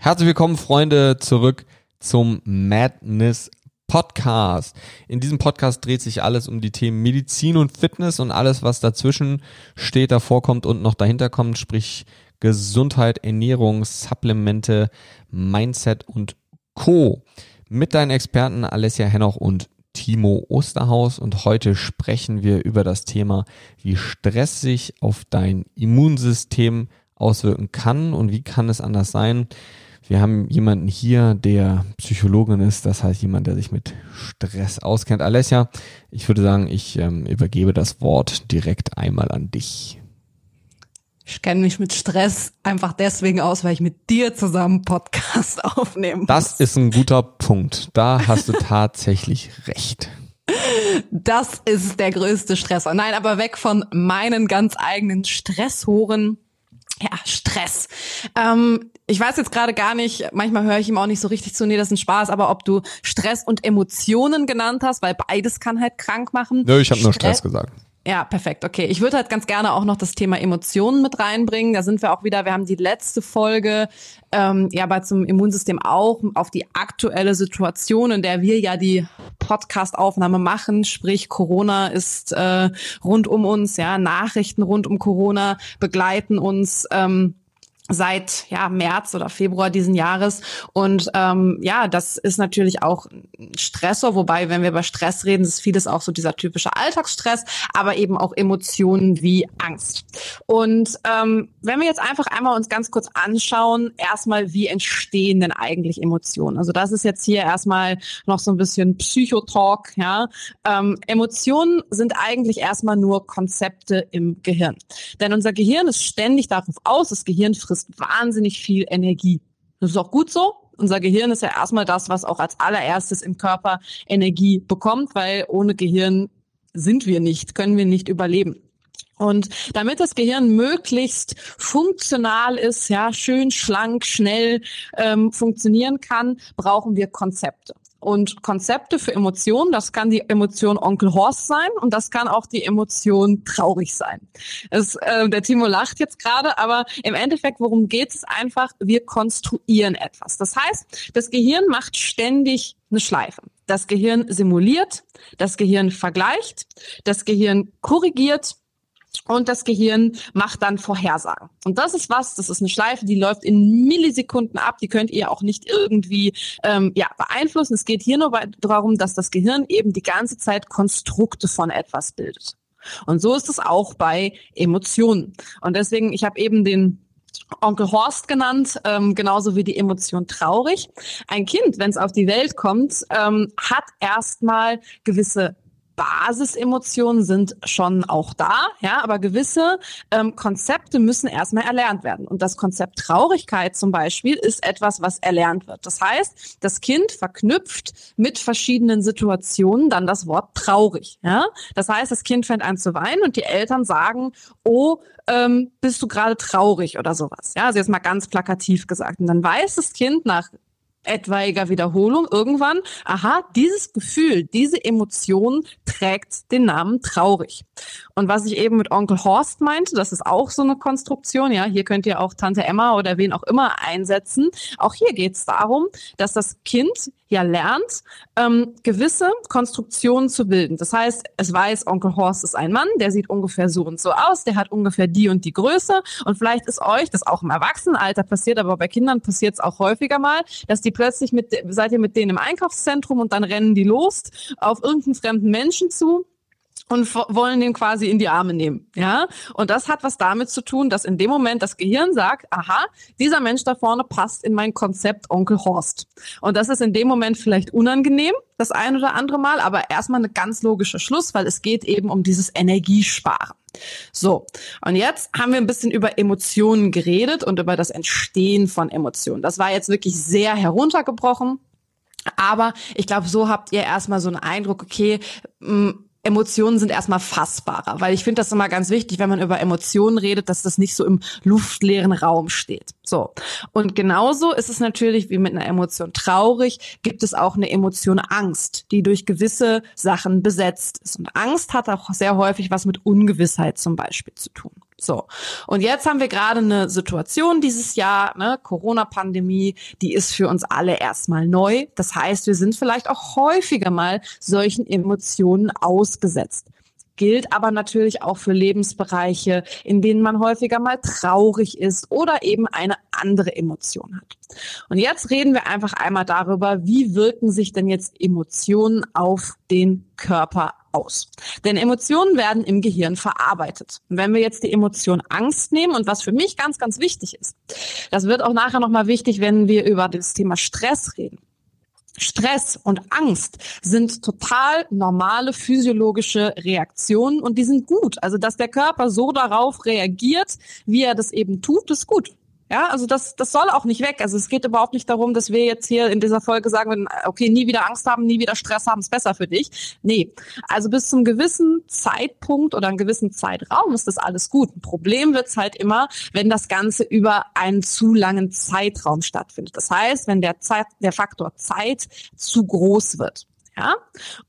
Herzlich willkommen, Freunde, zurück zum Madness Podcast. In diesem Podcast dreht sich alles um die Themen Medizin und Fitness und alles, was dazwischen steht, davor kommt und noch dahinter kommt, sprich Gesundheit, Ernährung, Supplemente, Mindset und Co. Mit deinen Experten Alessia Hennoch und Timo Osterhaus und heute sprechen wir über das Thema, wie Stress sich auf dein Immunsystem auswirken kann und wie kann es anders sein, wir haben jemanden hier, der Psychologin ist, das heißt jemand, der sich mit Stress auskennt. Alessia, ich würde sagen, ich ähm, übergebe das Wort direkt einmal an dich. Ich kenne mich mit Stress einfach deswegen aus, weil ich mit dir zusammen Podcast aufnehme. Das ist ein guter Punkt. Da hast du tatsächlich recht. Das ist der größte Stressor. Nein, aber weg von meinen ganz eigenen Stressoren. Ja, Stress. Ähm, ich weiß jetzt gerade gar nicht, manchmal höre ich ihm auch nicht so richtig zu, nee, das ist ein Spaß, aber ob du Stress und Emotionen genannt hast, weil beides kann halt krank machen. Nö, ich habe nur Stress gesagt. Ja, perfekt. Okay, ich würde halt ganz gerne auch noch das Thema Emotionen mit reinbringen. Da sind wir auch wieder. Wir haben die letzte Folge ähm, ja bei zum Immunsystem auch auf die aktuelle Situation, in der wir ja die Podcast-Aufnahme machen. Sprich, Corona ist äh, rund um uns. Ja, Nachrichten rund um Corona begleiten uns. Ähm, seit ja März oder Februar diesen Jahres. Und ähm, ja das ist natürlich auch Stressor wobei wenn wir über Stress reden ist vieles auch so dieser typische Alltagsstress aber eben auch Emotionen wie Angst. Und ähm, wenn wir jetzt einfach einmal uns ganz kurz anschauen erstmal wie entstehen denn eigentlich Emotionen? Also das ist jetzt hier erstmal noch so ein bisschen Psychotalk ja. Ähm, Emotionen sind eigentlich erstmal nur Konzepte im Gehirn. Denn unser Gehirn ist ständig darauf aus das Gehirn frisst frisst wahnsinnig viel Energie. Das ist auch gut so. Unser Gehirn ist ja erstmal das, was auch als allererstes im Körper Energie bekommt, weil ohne Gehirn sind wir nicht, können wir nicht überleben. Und damit das Gehirn möglichst funktional ist, ja, schön, schlank, schnell ähm, funktionieren kann, brauchen wir Konzepte und Konzepte für Emotionen. Das kann die Emotion Onkel Horst sein und das kann auch die Emotion traurig sein. Es, äh, der Timo lacht jetzt gerade, aber im Endeffekt, worum geht es einfach? Wir konstruieren etwas. Das heißt, das Gehirn macht ständig eine Schleife. Das Gehirn simuliert, das Gehirn vergleicht, das Gehirn korrigiert und das Gehirn macht dann Vorhersagen. Und das ist was, das ist eine Schleife, die läuft in Millisekunden ab, die könnt ihr auch nicht irgendwie ähm, ja, beeinflussen. Es geht hier nur darum, dass das Gehirn eben die ganze Zeit Konstrukte von etwas bildet. Und so ist es auch bei Emotionen. Und deswegen, ich habe eben den Onkel Horst genannt, ähm, genauso wie die Emotion traurig. Ein Kind, wenn es auf die Welt kommt, ähm, hat erstmal gewisse Basisemotionen sind schon auch da, ja, aber gewisse ähm, Konzepte müssen erstmal erlernt werden. Und das Konzept Traurigkeit zum Beispiel ist etwas, was erlernt wird. Das heißt, das Kind verknüpft mit verschiedenen Situationen dann das Wort traurig. Ja? Das heißt, das Kind fängt an zu weinen und die Eltern sagen, oh, ähm, bist du gerade traurig oder sowas. Ja, also jetzt mal ganz plakativ gesagt. Und dann weiß das Kind nach etwaiger Wiederholung irgendwann, aha, dieses Gefühl, diese Emotion trägt den Namen traurig. Und was ich eben mit Onkel Horst meinte, das ist auch so eine Konstruktion, ja, hier könnt ihr auch Tante Emma oder wen auch immer einsetzen. Auch hier geht es darum, dass das Kind ja lernt, ähm, gewisse Konstruktionen zu bilden. Das heißt, es weiß, Onkel Horst ist ein Mann, der sieht ungefähr so und so aus, der hat ungefähr die und die Größe. Und vielleicht ist euch, das auch im Erwachsenenalter passiert, aber bei Kindern passiert es auch häufiger mal, dass die plötzlich mit, seid ihr mit denen im Einkaufszentrum und dann rennen die los auf irgendeinen fremden Menschen zu und wollen den quasi in die Arme nehmen, ja? Und das hat was damit zu tun, dass in dem Moment das Gehirn sagt, aha, dieser Mensch da vorne passt in mein Konzept Onkel Horst. Und das ist in dem Moment vielleicht unangenehm, das ein oder andere Mal, aber erstmal eine ganz logische Schluss, weil es geht eben um dieses Energiesparen. So, und jetzt haben wir ein bisschen über Emotionen geredet und über das Entstehen von Emotionen. Das war jetzt wirklich sehr heruntergebrochen. Aber ich glaube, so habt ihr erstmal so einen Eindruck, okay, Emotionen sind erstmal fassbarer, weil ich finde das immer ganz wichtig, wenn man über Emotionen redet, dass das nicht so im luftleeren Raum steht. So. Und genauso ist es natürlich wie mit einer Emotion traurig, gibt es auch eine Emotion Angst, die durch gewisse Sachen besetzt ist. Und Angst hat auch sehr häufig was mit Ungewissheit zum Beispiel zu tun. So. Und jetzt haben wir gerade eine Situation dieses Jahr, ne, Corona-Pandemie, die ist für uns alle erstmal neu. Das heißt, wir sind vielleicht auch häufiger mal solchen Emotionen ausgesetzt gilt aber natürlich auch für Lebensbereiche, in denen man häufiger mal traurig ist oder eben eine andere Emotion hat. Und jetzt reden wir einfach einmal darüber, wie wirken sich denn jetzt Emotionen auf den Körper aus. Denn Emotionen werden im Gehirn verarbeitet. Und wenn wir jetzt die Emotion Angst nehmen und was für mich ganz, ganz wichtig ist, das wird auch nachher nochmal wichtig, wenn wir über das Thema Stress reden. Stress und Angst sind total normale physiologische Reaktionen und die sind gut. Also, dass der Körper so darauf reagiert, wie er das eben tut, ist gut. Ja, also das, das soll auch nicht weg. Also es geht überhaupt nicht darum, dass wir jetzt hier in dieser Folge sagen, okay, nie wieder Angst haben, nie wieder Stress haben, ist besser für dich. Nee, also bis zum gewissen Zeitpunkt oder einem gewissen Zeitraum ist das alles gut. Ein Problem wird's halt immer, wenn das Ganze über einen zu langen Zeitraum stattfindet. Das heißt, wenn der Zeit, der Faktor Zeit zu groß wird. Ja,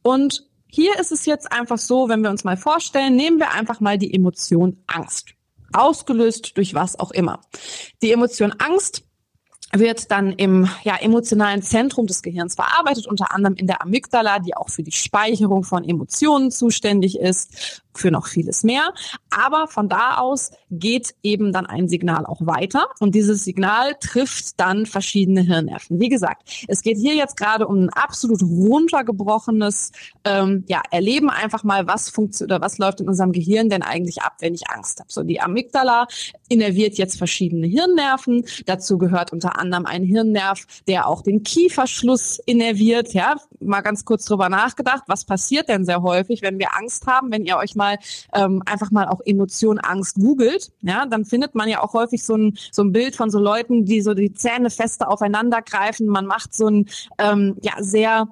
und hier ist es jetzt einfach so, wenn wir uns mal vorstellen, nehmen wir einfach mal die Emotion Angst ausgelöst durch was auch immer. Die Emotion Angst wird dann im ja, emotionalen Zentrum des Gehirns verarbeitet, unter anderem in der Amygdala, die auch für die Speicherung von Emotionen zuständig ist für noch vieles mehr. Aber von da aus geht eben dann ein Signal auch weiter und dieses Signal trifft dann verschiedene Hirnnerven. Wie gesagt, es geht hier jetzt gerade um ein absolut runtergebrochenes ähm, ja, Erleben einfach mal, was funktioniert oder was läuft in unserem Gehirn denn eigentlich ab, wenn ich Angst habe. So die Amygdala innerviert jetzt verschiedene Hirnnerven. Dazu gehört unter anderem ein Hirnnerv, der auch den Kieferschluss innerviert. Ja, mal ganz kurz drüber nachgedacht, was passiert denn sehr häufig, wenn wir Angst haben, wenn ihr euch mal ähm, einfach mal auch Emotion Angst googelt, ja, dann findet man ja auch häufig so ein, so ein Bild von so Leuten, die so die Zähne fester aufeinander greifen. Man macht so ein ähm, ja sehr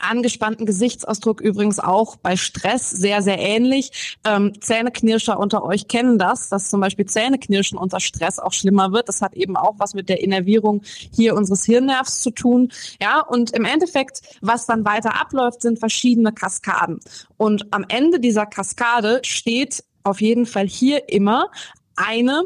angespannten Gesichtsausdruck übrigens auch bei Stress sehr, sehr ähnlich. Ähm, Zähneknirscher unter euch kennen das, dass zum Beispiel Zähneknirschen unter Stress auch schlimmer wird. Das hat eben auch was mit der Innervierung hier unseres Hirnnervs zu tun. Ja, und im Endeffekt, was dann weiter abläuft, sind verschiedene Kaskaden. Und am Ende dieser Kaskade steht auf jeden Fall hier immer eine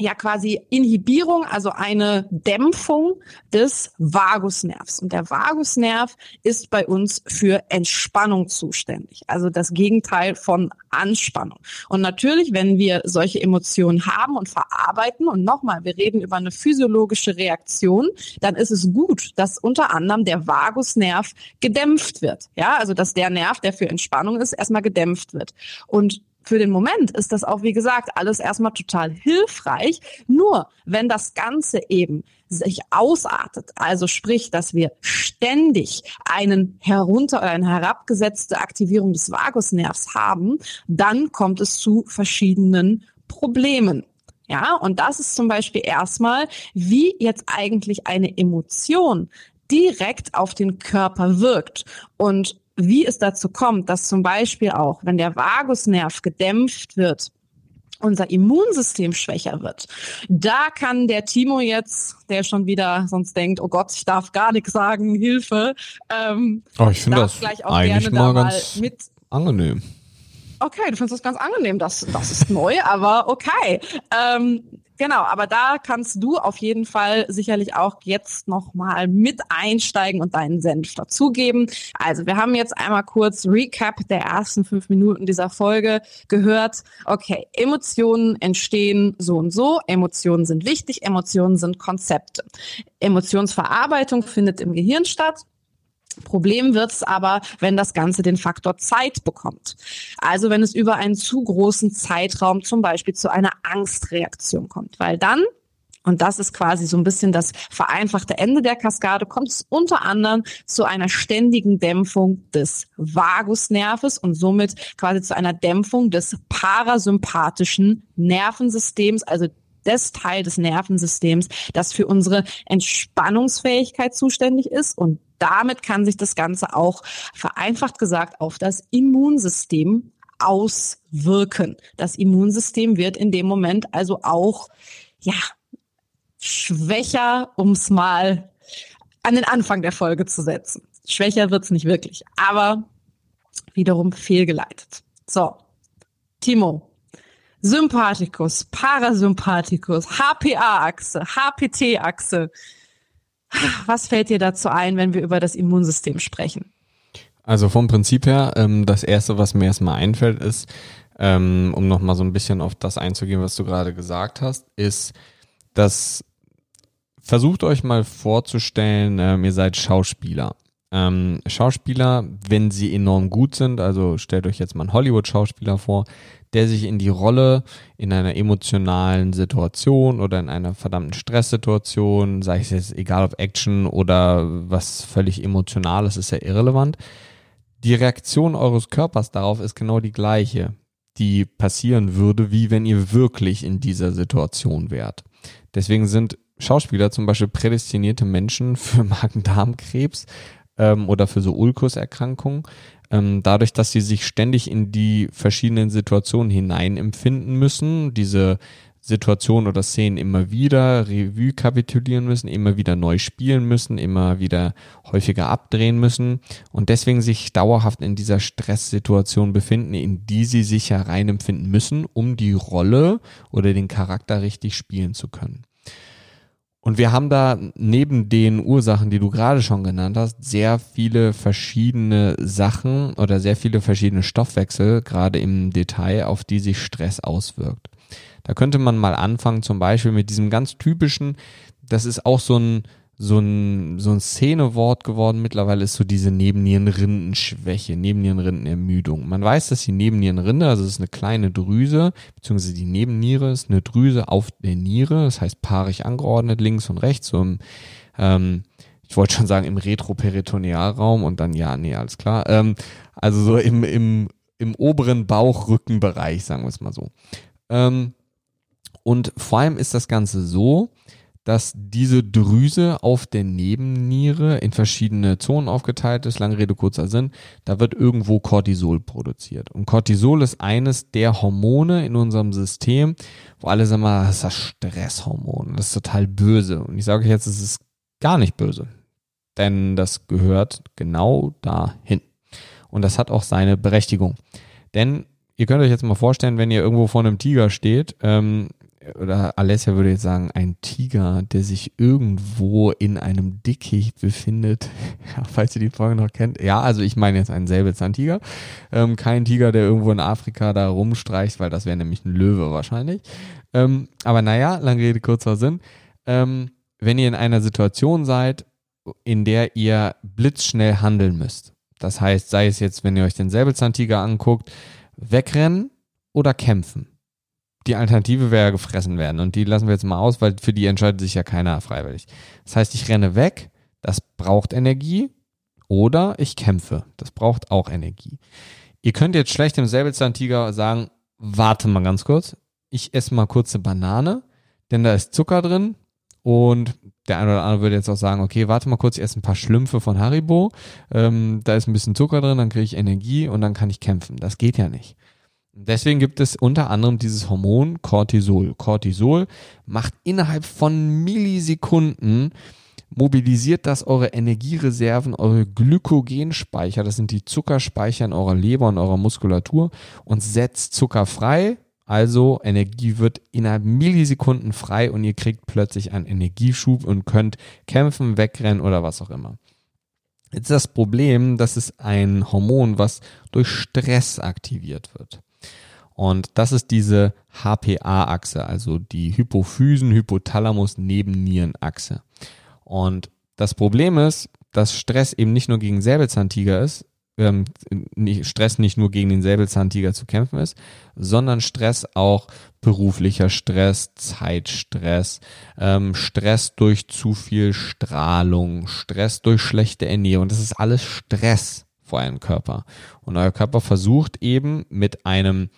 ja quasi Inhibierung, also eine Dämpfung des Vagusnervs. Und der Vagusnerv ist bei uns für Entspannung zuständig, also das Gegenteil von Anspannung. Und natürlich, wenn wir solche Emotionen haben und verarbeiten, und nochmal, wir reden über eine physiologische Reaktion, dann ist es gut, dass unter anderem der Vagusnerv gedämpft wird. Ja, also dass der Nerv, der für Entspannung ist, erstmal gedämpft wird. Und für den Moment ist das auch, wie gesagt, alles erstmal total hilfreich. Nur wenn das Ganze eben sich ausartet, also sprich, dass wir ständig einen herunter oder eine herabgesetzte Aktivierung des Vagusnervs haben, dann kommt es zu verschiedenen Problemen. Ja, und das ist zum Beispiel erstmal, wie jetzt eigentlich eine Emotion direkt auf den Körper wirkt. Und wie es dazu kommt, dass zum Beispiel auch, wenn der Vagusnerv gedämpft wird, unser Immunsystem schwächer wird. Da kann der Timo jetzt, der schon wieder sonst denkt, oh Gott, ich darf gar nichts sagen, Hilfe. Ähm, oh, ich finde das gleich auch eigentlich mal ganz mal mit angenehm. Okay, du findest das ganz angenehm. Das, das ist neu, aber okay. Ähm, Genau, aber da kannst du auf jeden Fall sicherlich auch jetzt nochmal mit einsteigen und deinen Senf dazugeben. Also wir haben jetzt einmal kurz Recap der ersten fünf Minuten dieser Folge gehört. Okay, Emotionen entstehen so und so. Emotionen sind wichtig. Emotionen sind Konzepte. Emotionsverarbeitung findet im Gehirn statt. Problem wird es aber, wenn das Ganze den Faktor Zeit bekommt. Also wenn es über einen zu großen Zeitraum zum Beispiel zu einer Angstreaktion kommt, weil dann und das ist quasi so ein bisschen das vereinfachte Ende der Kaskade, kommt es unter anderem zu einer ständigen Dämpfung des Vagusnerves und somit quasi zu einer Dämpfung des parasympathischen Nervensystems, also des Teil des Nervensystems, das für unsere Entspannungsfähigkeit zuständig ist und damit kann sich das Ganze auch vereinfacht gesagt auf das Immunsystem auswirken. Das Immunsystem wird in dem Moment also auch, ja, schwächer, um es mal an den Anfang der Folge zu setzen. Schwächer wird's nicht wirklich, aber wiederum fehlgeleitet. So, Timo, Sympathikus, Parasympathikus, HPA-Achse, HPT-Achse. Was fällt dir dazu ein, wenn wir über das Immunsystem sprechen? Also vom Prinzip her, ähm, das erste, was mir erstmal einfällt, ist, ähm, um nochmal so ein bisschen auf das einzugehen, was du gerade gesagt hast, ist, dass versucht euch mal vorzustellen, ähm, ihr seid Schauspieler. Ähm, Schauspieler, wenn sie enorm gut sind, also stellt euch jetzt mal einen Hollywood-Schauspieler vor, der sich in die Rolle in einer emotionalen Situation oder in einer verdammten Stresssituation, sei es jetzt egal ob Action oder was völlig emotionales, ist ja irrelevant. Die Reaktion eures Körpers darauf ist genau die gleiche, die passieren würde, wie wenn ihr wirklich in dieser Situation wärt. Deswegen sind Schauspieler zum Beispiel prädestinierte Menschen für Magen-Darm-Krebs ähm, oder für so Ulkuserkrankungen, ähm, dadurch, dass sie sich ständig in die verschiedenen Situationen hinein empfinden müssen, diese Situationen oder Szenen immer wieder Revue kapitulieren müssen, immer wieder neu spielen müssen, immer wieder häufiger abdrehen müssen und deswegen sich dauerhaft in dieser Stresssituation befinden, in die sie sich hereinempfinden müssen, um die Rolle oder den Charakter richtig spielen zu können. Und wir haben da neben den Ursachen, die du gerade schon genannt hast, sehr viele verschiedene Sachen oder sehr viele verschiedene Stoffwechsel, gerade im Detail, auf die sich Stress auswirkt. Da könnte man mal anfangen, zum Beispiel mit diesem ganz typischen, das ist auch so ein, so ein, so ein Szenewort geworden mittlerweile ist so diese Nebennierenrindenschwäche, Nebennierenrindenermüdung. Man weiß, dass die Nebennierenrinde, also es ist eine kleine Drüse, beziehungsweise die Nebenniere ist eine Drüse auf der Niere, das heißt paarig angeordnet, links und rechts, so im, ähm, ich wollte schon sagen im Retroperitonealraum und dann, ja, nee, alles klar, ähm, also so im, im, im oberen Bauchrückenbereich, sagen wir es mal so. Ähm, und vor allem ist das Ganze so, dass diese Drüse auf der Nebenniere in verschiedene Zonen aufgeteilt ist, lange Rede, kurzer Sinn, da wird irgendwo Cortisol produziert. Und Cortisol ist eines der Hormone in unserem System, wo alle sagen mal, das ist das Stresshormon, das ist total böse. Und ich sage euch jetzt, es ist gar nicht böse. Denn das gehört genau dahin. Und das hat auch seine Berechtigung. Denn ihr könnt euch jetzt mal vorstellen, wenn ihr irgendwo vor einem Tiger steht, ähm, oder Alessia würde jetzt sagen, ein Tiger, der sich irgendwo in einem Dickicht befindet. Ja, falls ihr die Folge noch kennt. Ja, also ich meine jetzt einen Säbelzahntiger. Ähm, kein Tiger, der irgendwo in Afrika da rumstreicht, weil das wäre nämlich ein Löwe wahrscheinlich. Ähm, aber naja, lange Rede, kurzer Sinn. Ähm, wenn ihr in einer Situation seid, in der ihr blitzschnell handeln müsst. Das heißt, sei es jetzt, wenn ihr euch den Säbelzahntiger anguckt, wegrennen oder kämpfen die Alternative wäre gefressen werden. Und die lassen wir jetzt mal aus, weil für die entscheidet sich ja keiner freiwillig. Das heißt, ich renne weg, das braucht Energie, oder ich kämpfe, das braucht auch Energie. Ihr könnt jetzt schlecht dem Säbelzahntiger sagen, warte mal ganz kurz, ich esse mal kurz eine Banane, denn da ist Zucker drin und der eine oder andere würde jetzt auch sagen, okay, warte mal kurz, ich esse ein paar Schlümpfe von Haribo, ähm, da ist ein bisschen Zucker drin, dann kriege ich Energie und dann kann ich kämpfen. Das geht ja nicht. Deswegen gibt es unter anderem dieses Hormon Cortisol. Cortisol macht innerhalb von Millisekunden mobilisiert das eure Energiereserven, eure Glykogenspeicher, das sind die Zuckerspeicher in eurer Leber und eurer Muskulatur und setzt Zucker frei. Also Energie wird innerhalb Millisekunden frei und ihr kriegt plötzlich einen Energieschub und könnt kämpfen, wegrennen oder was auch immer. Jetzt ist das Problem, das ist ein Hormon, was durch Stress aktiviert wird. Und das ist diese HPA-Achse, also die Hypophysen-Hypothalamus-Nebennieren-Achse. Und das Problem ist, dass Stress eben nicht nur gegen Säbelzahntiger ist, ähm, Stress nicht nur gegen den Säbelzahntiger zu kämpfen ist, sondern Stress auch beruflicher Stress, Zeitstress, ähm, Stress durch zu viel Strahlung, Stress durch schlechte Ernährung. Das ist alles Stress vor eurem Körper. Und euer Körper versucht eben mit einem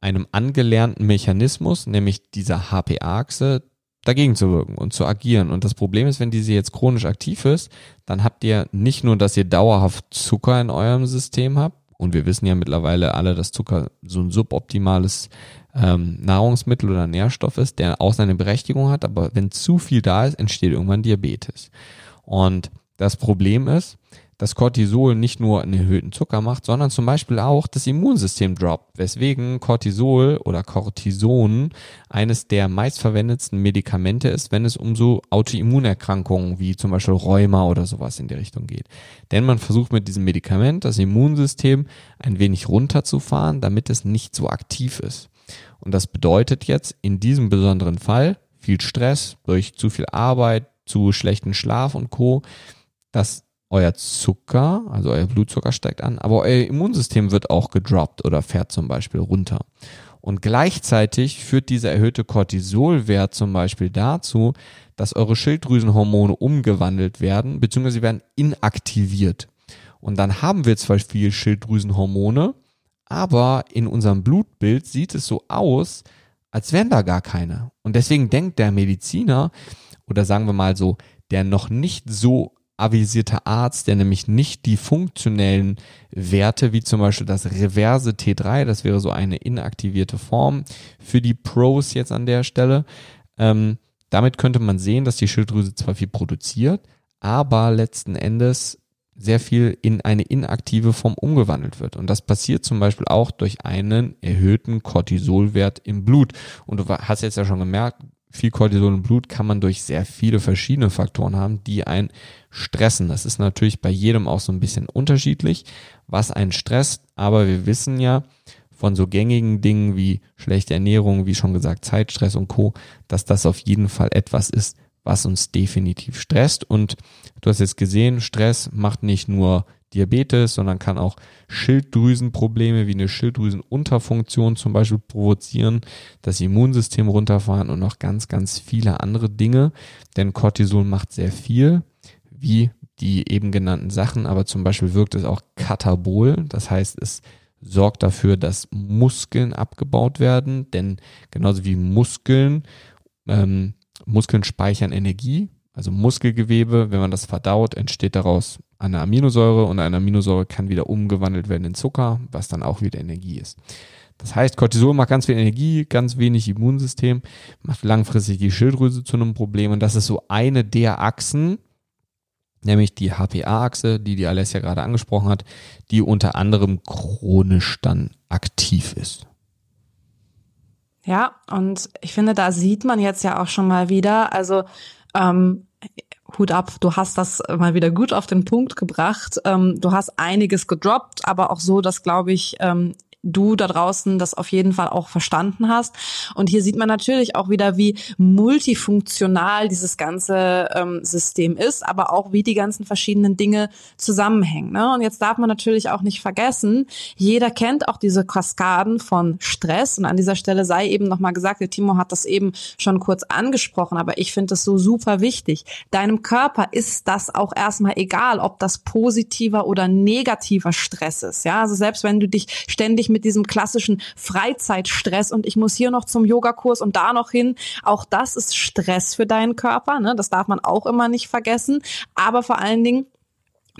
einem angelernten Mechanismus, nämlich dieser HPA-Achse, dagegen zu wirken und zu agieren. Und das Problem ist, wenn diese jetzt chronisch aktiv ist, dann habt ihr nicht nur, dass ihr dauerhaft Zucker in eurem System habt, und wir wissen ja mittlerweile alle, dass Zucker so ein suboptimales ähm, Nahrungsmittel oder Nährstoff ist, der auch seine Berechtigung hat, aber wenn zu viel da ist, entsteht irgendwann Diabetes. Und das Problem ist, dass Cortisol nicht nur einen erhöhten Zucker macht, sondern zum Beispiel auch das Immunsystem droppt, weswegen Cortisol oder Cortison eines der meistverwendetsten Medikamente ist, wenn es um so Autoimmunerkrankungen wie zum Beispiel Rheuma oder sowas in die Richtung geht. Denn man versucht mit diesem Medikament das Immunsystem ein wenig runterzufahren, damit es nicht so aktiv ist. Und das bedeutet jetzt in diesem besonderen Fall viel Stress durch zu viel Arbeit, zu schlechten Schlaf und Co., dass euer Zucker, also euer Blutzucker steigt an, aber euer Immunsystem wird auch gedroppt oder fährt zum Beispiel runter. Und gleichzeitig führt dieser erhöhte Cortisolwert zum Beispiel dazu, dass eure Schilddrüsenhormone umgewandelt werden, beziehungsweise werden inaktiviert. Und dann haben wir zwar viel Schilddrüsenhormone, aber in unserem Blutbild sieht es so aus, als wären da gar keine. Und deswegen denkt der Mediziner, oder sagen wir mal so, der noch nicht so avisierte Arzt, der nämlich nicht die funktionellen Werte, wie zum Beispiel das reverse T3, das wäre so eine inaktivierte Form für die Pros jetzt an der Stelle. Ähm, damit könnte man sehen, dass die Schilddrüse zwar viel produziert, aber letzten Endes sehr viel in eine inaktive Form umgewandelt wird. Und das passiert zum Beispiel auch durch einen erhöhten Cortisolwert im Blut. Und du hast jetzt ja schon gemerkt, viel Cortisol im Blut kann man durch sehr viele verschiedene Faktoren haben, die einen stressen. Das ist natürlich bei jedem auch so ein bisschen unterschiedlich, was einen stresst. Aber wir wissen ja von so gängigen Dingen wie schlechte Ernährung, wie schon gesagt, Zeitstress und Co., dass das auf jeden Fall etwas ist, was uns definitiv stresst. Und du hast jetzt gesehen, Stress macht nicht nur Diabetes, sondern kann auch Schilddrüsenprobleme wie eine Schilddrüsenunterfunktion zum Beispiel provozieren, das Immunsystem runterfahren und noch ganz, ganz viele andere Dinge. Denn Cortisol macht sehr viel, wie die eben genannten Sachen, aber zum Beispiel wirkt es auch katabol. Das heißt, es sorgt dafür, dass Muskeln abgebaut werden, denn genauso wie Muskeln, ähm, Muskeln speichern Energie, also Muskelgewebe, wenn man das verdaut, entsteht daraus eine Aminosäure und eine Aminosäure kann wieder umgewandelt werden in Zucker, was dann auch wieder Energie ist. Das heißt, Cortisol macht ganz viel Energie, ganz wenig Immunsystem, macht langfristig die Schilddrüse zu einem Problem und das ist so eine der Achsen, nämlich die HPA-Achse, die die Alessia gerade angesprochen hat, die unter anderem chronisch dann aktiv ist. Ja, und ich finde, da sieht man jetzt ja auch schon mal wieder, also ähm, Hut ab, du hast das mal wieder gut auf den Punkt gebracht. Ähm, du hast einiges gedroppt, aber auch so, dass, glaube ich, ähm, du da draußen das auf jeden Fall auch verstanden hast. Und hier sieht man natürlich auch wieder, wie multifunktional dieses ganze ähm, System ist, aber auch wie die ganzen verschiedenen Dinge zusammenhängen. Ne? Und jetzt darf man natürlich auch nicht vergessen, jeder kennt auch diese Kaskaden von Stress. Und an dieser Stelle sei eben nochmal gesagt, der Timo hat das eben schon kurz angesprochen, aber ich finde das so super wichtig. Deinem Körper ist das auch erstmal egal, ob das positiver oder negativer Stress ist. Ja, also selbst wenn du dich ständig mit diesem klassischen Freizeitstress und ich muss hier noch zum Yogakurs und da noch hin. Auch das ist Stress für deinen Körper. Ne? Das darf man auch immer nicht vergessen. Aber vor allen Dingen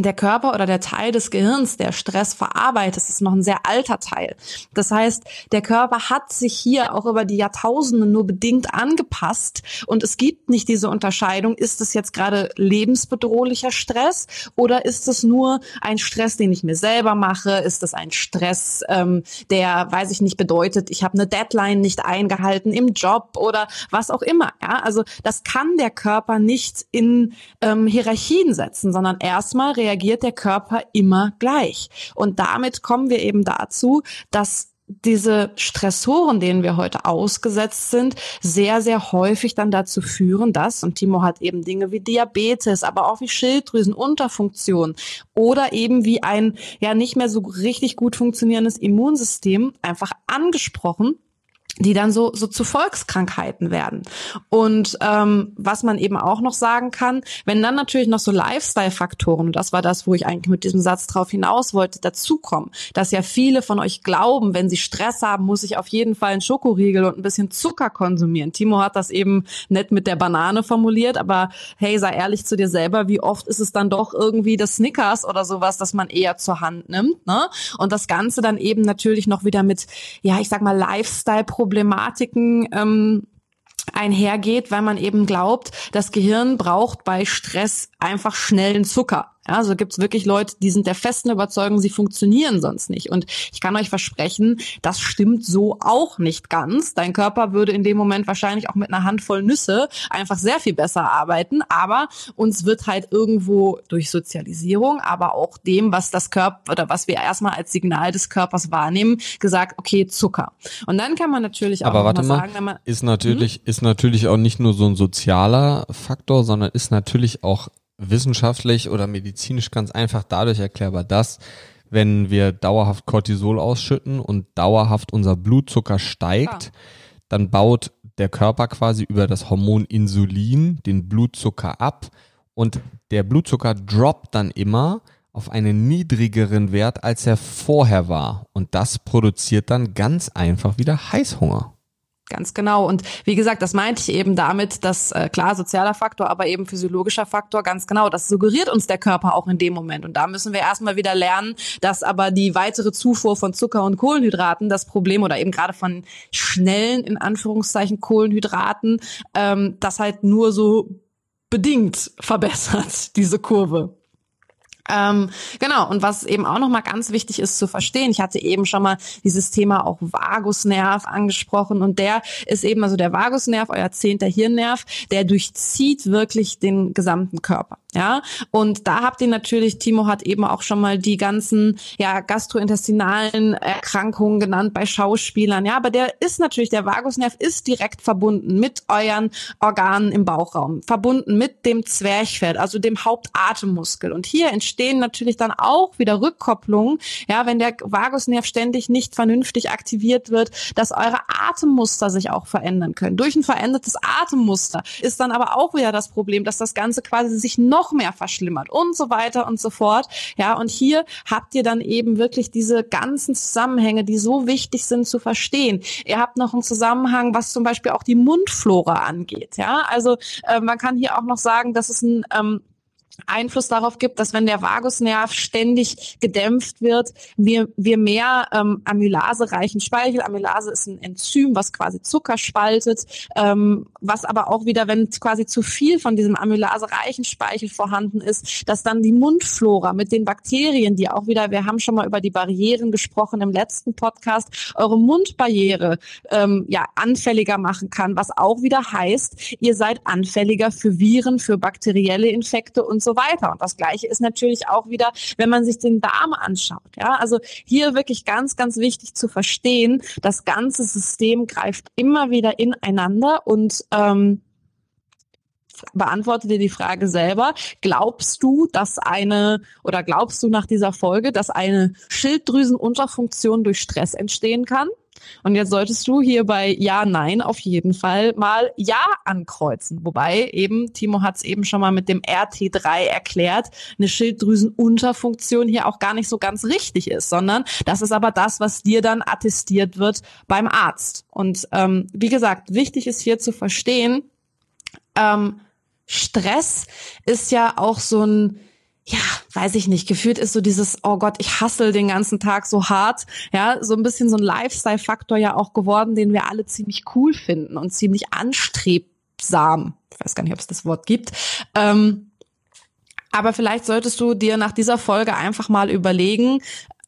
der Körper oder der Teil des Gehirns, der Stress verarbeitet, ist noch ein sehr alter Teil. Das heißt, der Körper hat sich hier auch über die Jahrtausende nur bedingt angepasst und es gibt nicht diese Unterscheidung, ist es jetzt gerade lebensbedrohlicher Stress oder ist es nur ein Stress, den ich mir selber mache? Ist es ein Stress, ähm, der, weiß ich nicht, bedeutet, ich habe eine Deadline nicht eingehalten im Job oder was auch immer. Ja, also das kann der Körper nicht in ähm, Hierarchien setzen, sondern erstmal reagiert der Körper immer gleich. Und damit kommen wir eben dazu, dass diese Stressoren, denen wir heute ausgesetzt sind, sehr, sehr häufig dann dazu führen, dass, und Timo hat eben Dinge wie Diabetes, aber auch wie Schilddrüsenunterfunktion oder eben wie ein ja nicht mehr so richtig gut funktionierendes Immunsystem einfach angesprochen die dann so, so zu Volkskrankheiten werden. Und ähm, was man eben auch noch sagen kann, wenn dann natürlich noch so Lifestyle-Faktoren, das war das, wo ich eigentlich mit diesem Satz drauf hinaus wollte, dazukommen, dass ja viele von euch glauben, wenn sie Stress haben, muss ich auf jeden Fall einen Schokoriegel und ein bisschen Zucker konsumieren. Timo hat das eben nett mit der Banane formuliert, aber hey, sei ehrlich zu dir selber, wie oft ist es dann doch irgendwie das Snickers oder sowas, das man eher zur Hand nimmt, ne? Und das Ganze dann eben natürlich noch wieder mit, ja, ich sag mal, Lifestyle-Problemen Problematiken ähm, einhergeht, weil man eben glaubt, das Gehirn braucht bei Stress einfach schnellen Zucker. Ja, also gibt es wirklich Leute, die sind der festen Überzeugung, sie funktionieren sonst nicht. Und ich kann euch versprechen, das stimmt so auch nicht ganz. Dein Körper würde in dem Moment wahrscheinlich auch mit einer Handvoll Nüsse einfach sehr viel besser arbeiten. Aber uns wird halt irgendwo durch Sozialisierung, aber auch dem, was das Körper oder was wir erstmal als Signal des Körpers wahrnehmen, gesagt, okay, Zucker. Und dann kann man natürlich auch aber warte mal sagen, wenn man ist natürlich, hm? ist natürlich auch nicht nur so ein sozialer Faktor, sondern ist natürlich auch wissenschaftlich oder medizinisch ganz einfach dadurch erklärbar, dass wenn wir dauerhaft Cortisol ausschütten und dauerhaft unser Blutzucker steigt, ja. dann baut der Körper quasi über das Hormon Insulin den Blutzucker ab und der Blutzucker droppt dann immer auf einen niedrigeren Wert, als er vorher war. Und das produziert dann ganz einfach wieder Heißhunger. Ganz genau. Und wie gesagt, das meinte ich eben damit, dass äh, klar sozialer Faktor, aber eben physiologischer Faktor, ganz genau. Das suggeriert uns der Körper auch in dem Moment. Und da müssen wir erstmal wieder lernen, dass aber die weitere Zufuhr von Zucker und Kohlenhydraten das Problem oder eben gerade von schnellen, in Anführungszeichen, Kohlenhydraten, ähm, das halt nur so bedingt verbessert, diese Kurve. Ähm, genau, und was eben auch nochmal ganz wichtig ist zu verstehen, ich hatte eben schon mal dieses Thema auch Vagusnerv angesprochen und der ist eben, also der Vagusnerv, euer zehnter Hirnnerv, der durchzieht wirklich den gesamten Körper. Ja, und da habt ihr natürlich, Timo hat eben auch schon mal die ganzen ja, gastrointestinalen Erkrankungen genannt bei Schauspielern. Ja, aber der ist natürlich, der Vagusnerv ist direkt verbunden mit euren Organen im Bauchraum, verbunden mit dem Zwerchfell, also dem Hauptatemmuskel. Und hier entstehen natürlich dann auch wieder Rückkopplungen, ja, wenn der Vagusnerv ständig nicht vernünftig aktiviert wird, dass eure Atemmuster sich auch verändern können. Durch ein verändertes Atemmuster ist dann aber auch wieder das Problem, dass das Ganze quasi sich noch mehr verschlimmert und so weiter und so fort. Ja, und hier habt ihr dann eben wirklich diese ganzen Zusammenhänge, die so wichtig sind zu verstehen. Ihr habt noch einen Zusammenhang, was zum Beispiel auch die Mundflora angeht. Ja, also äh, man kann hier auch noch sagen, dass es ein ähm, Einfluss darauf gibt, dass wenn der Vagusnerv ständig gedämpft wird, wir, wir mehr ähm, amylasereichen Speichel, Amylase ist ein Enzym, was quasi Zucker spaltet, ähm, was aber auch wieder, wenn quasi zu viel von diesem amylasereichen Speichel vorhanden ist, dass dann die Mundflora mit den Bakterien, die auch wieder, wir haben schon mal über die Barrieren gesprochen im letzten Podcast, eure Mundbarriere ähm, ja anfälliger machen kann, was auch wieder heißt, ihr seid anfälliger für Viren, für bakterielle Infekte und so so weiter. Und das Gleiche ist natürlich auch wieder, wenn man sich den Darm anschaut. Ja, also hier wirklich ganz, ganz wichtig zu verstehen, das ganze System greift immer wieder ineinander und ähm, beantworte dir die Frage selber. Glaubst du, dass eine oder glaubst du nach dieser Folge, dass eine Schilddrüsenunterfunktion durch Stress entstehen kann? Und jetzt solltest du hier bei Ja, Nein auf jeden Fall mal Ja ankreuzen. Wobei eben, Timo hat es eben schon mal mit dem RT3 erklärt, eine Schilddrüsenunterfunktion hier auch gar nicht so ganz richtig ist, sondern das ist aber das, was dir dann attestiert wird beim Arzt. Und ähm, wie gesagt, wichtig ist hier zu verstehen, ähm, Stress ist ja auch so ein ja, weiß ich nicht, gefühlt ist so dieses, oh Gott, ich hassel den ganzen Tag so hart, ja, so ein bisschen so ein Lifestyle-Faktor ja auch geworden, den wir alle ziemlich cool finden und ziemlich anstrebsam. Ich weiß gar nicht, ob es das Wort gibt. Ähm, aber vielleicht solltest du dir nach dieser Folge einfach mal überlegen,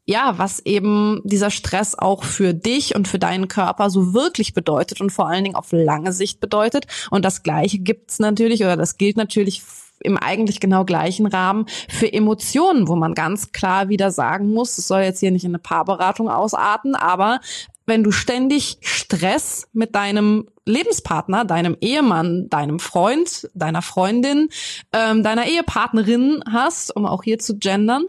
ja, was eben dieser Stress auch für dich und für deinen Körper so wirklich bedeutet und vor allen Dingen auf lange Sicht bedeutet. Und das Gleiche gibt's natürlich oder das gilt natürlich im eigentlich genau gleichen Rahmen für Emotionen, wo man ganz klar wieder sagen muss, es soll jetzt hier nicht in eine Paarberatung ausarten, aber wenn du ständig Stress mit deinem Lebenspartner, deinem Ehemann, deinem Freund, deiner Freundin, ähm, deiner Ehepartnerin hast, um auch hier zu gendern,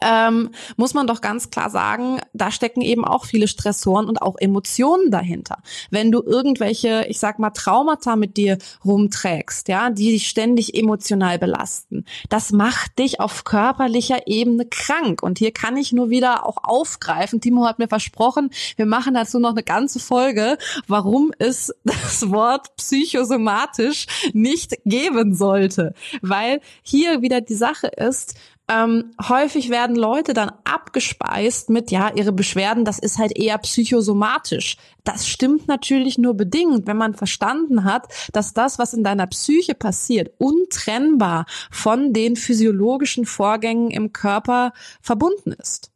ähm, muss man doch ganz klar sagen, da stecken eben auch viele Stressoren und auch Emotionen dahinter. Wenn du irgendwelche, ich sag mal, Traumata mit dir rumträgst, ja, die dich ständig emotional belasten, das macht dich auf körperlicher Ebene krank. Und hier kann ich nur wieder auch aufgreifen. Timo hat mir versprochen, wir machen dazu noch eine ganze Folge, warum es das Wort psychosomatisch nicht geben sollte. Weil hier wieder die Sache ist, Ähm, häufig werden Leute dann abgespeist mit, ja, ihre Beschwerden, das ist halt eher psychosomatisch. Das stimmt natürlich nur bedingt, wenn man verstanden hat, dass das, was in deiner Psyche passiert, untrennbar von den physiologischen Vorgängen im Körper verbunden ist.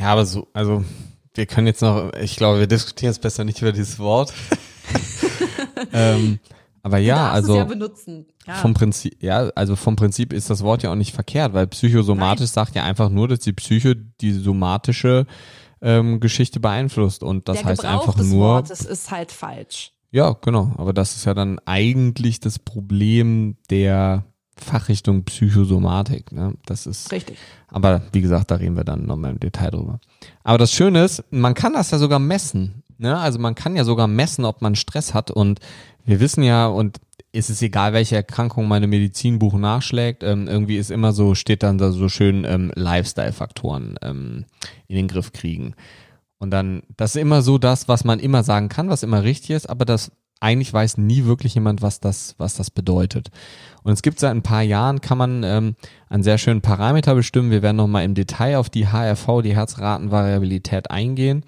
Ja, aber so, also wir können jetzt noch, ich glaube, wir diskutieren jetzt besser nicht über dieses Wort. ähm, aber ja, also ja ja. vom Prinzip, ja, also vom Prinzip ist das Wort ja auch nicht verkehrt, weil psychosomatisch Nein. sagt ja einfach nur, dass die Psyche die somatische ähm, Geschichte beeinflusst und das Der heißt Gebrauch einfach des nur. Wortes ist halt falsch. Ja, genau. Aber das ist ja dann eigentlich das Problem der Fachrichtung Psychosomatik. Ne? Das ist richtig. Aber wie gesagt, da reden wir dann nochmal im Detail drüber. Aber das Schöne ist, man kann das ja sogar messen. Ne? Also man kann ja sogar messen, ob man Stress hat. Und wir wissen ja, und ist es egal, welche Erkrankung meine Medizinbuch nachschlägt, ähm, irgendwie ist immer so, steht dann da so schön ähm, Lifestyle-Faktoren ähm, in den Griff kriegen. Und dann, das ist immer so das, was man immer sagen kann, was immer richtig ist, aber das eigentlich weiß nie wirklich jemand, was das, was das bedeutet. Und es gibt seit ein paar Jahren, kann man ähm, einen sehr schönen Parameter bestimmen. Wir werden nochmal im Detail auf die HRV, die Herzratenvariabilität eingehen.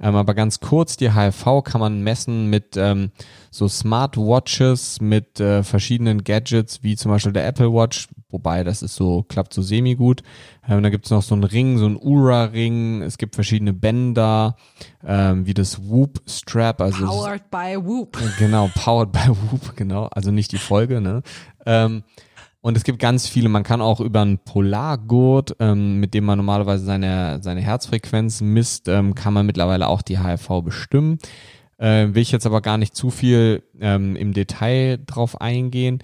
Ähm, aber ganz kurz, die HRV kann man messen mit ähm, so Smartwatches, mit äh, verschiedenen Gadgets, wie zum Beispiel der Apple Watch, wobei das ist so, klappt so semi-gut. Ähm, da gibt es noch so einen Ring, so einen Ura-Ring, es gibt verschiedene Bänder, ähm, wie das Whoop-Strap. Also powered by Whoop. Genau, powered by Whoop, genau, also nicht die Folge, ne? Ähm, und es gibt ganz viele, man kann auch über einen Polargurt, ähm, mit dem man normalerweise seine, seine Herzfrequenz misst, ähm, kann man mittlerweile auch die HRV bestimmen. Äh, will ich jetzt aber gar nicht zu viel ähm, im Detail drauf eingehen.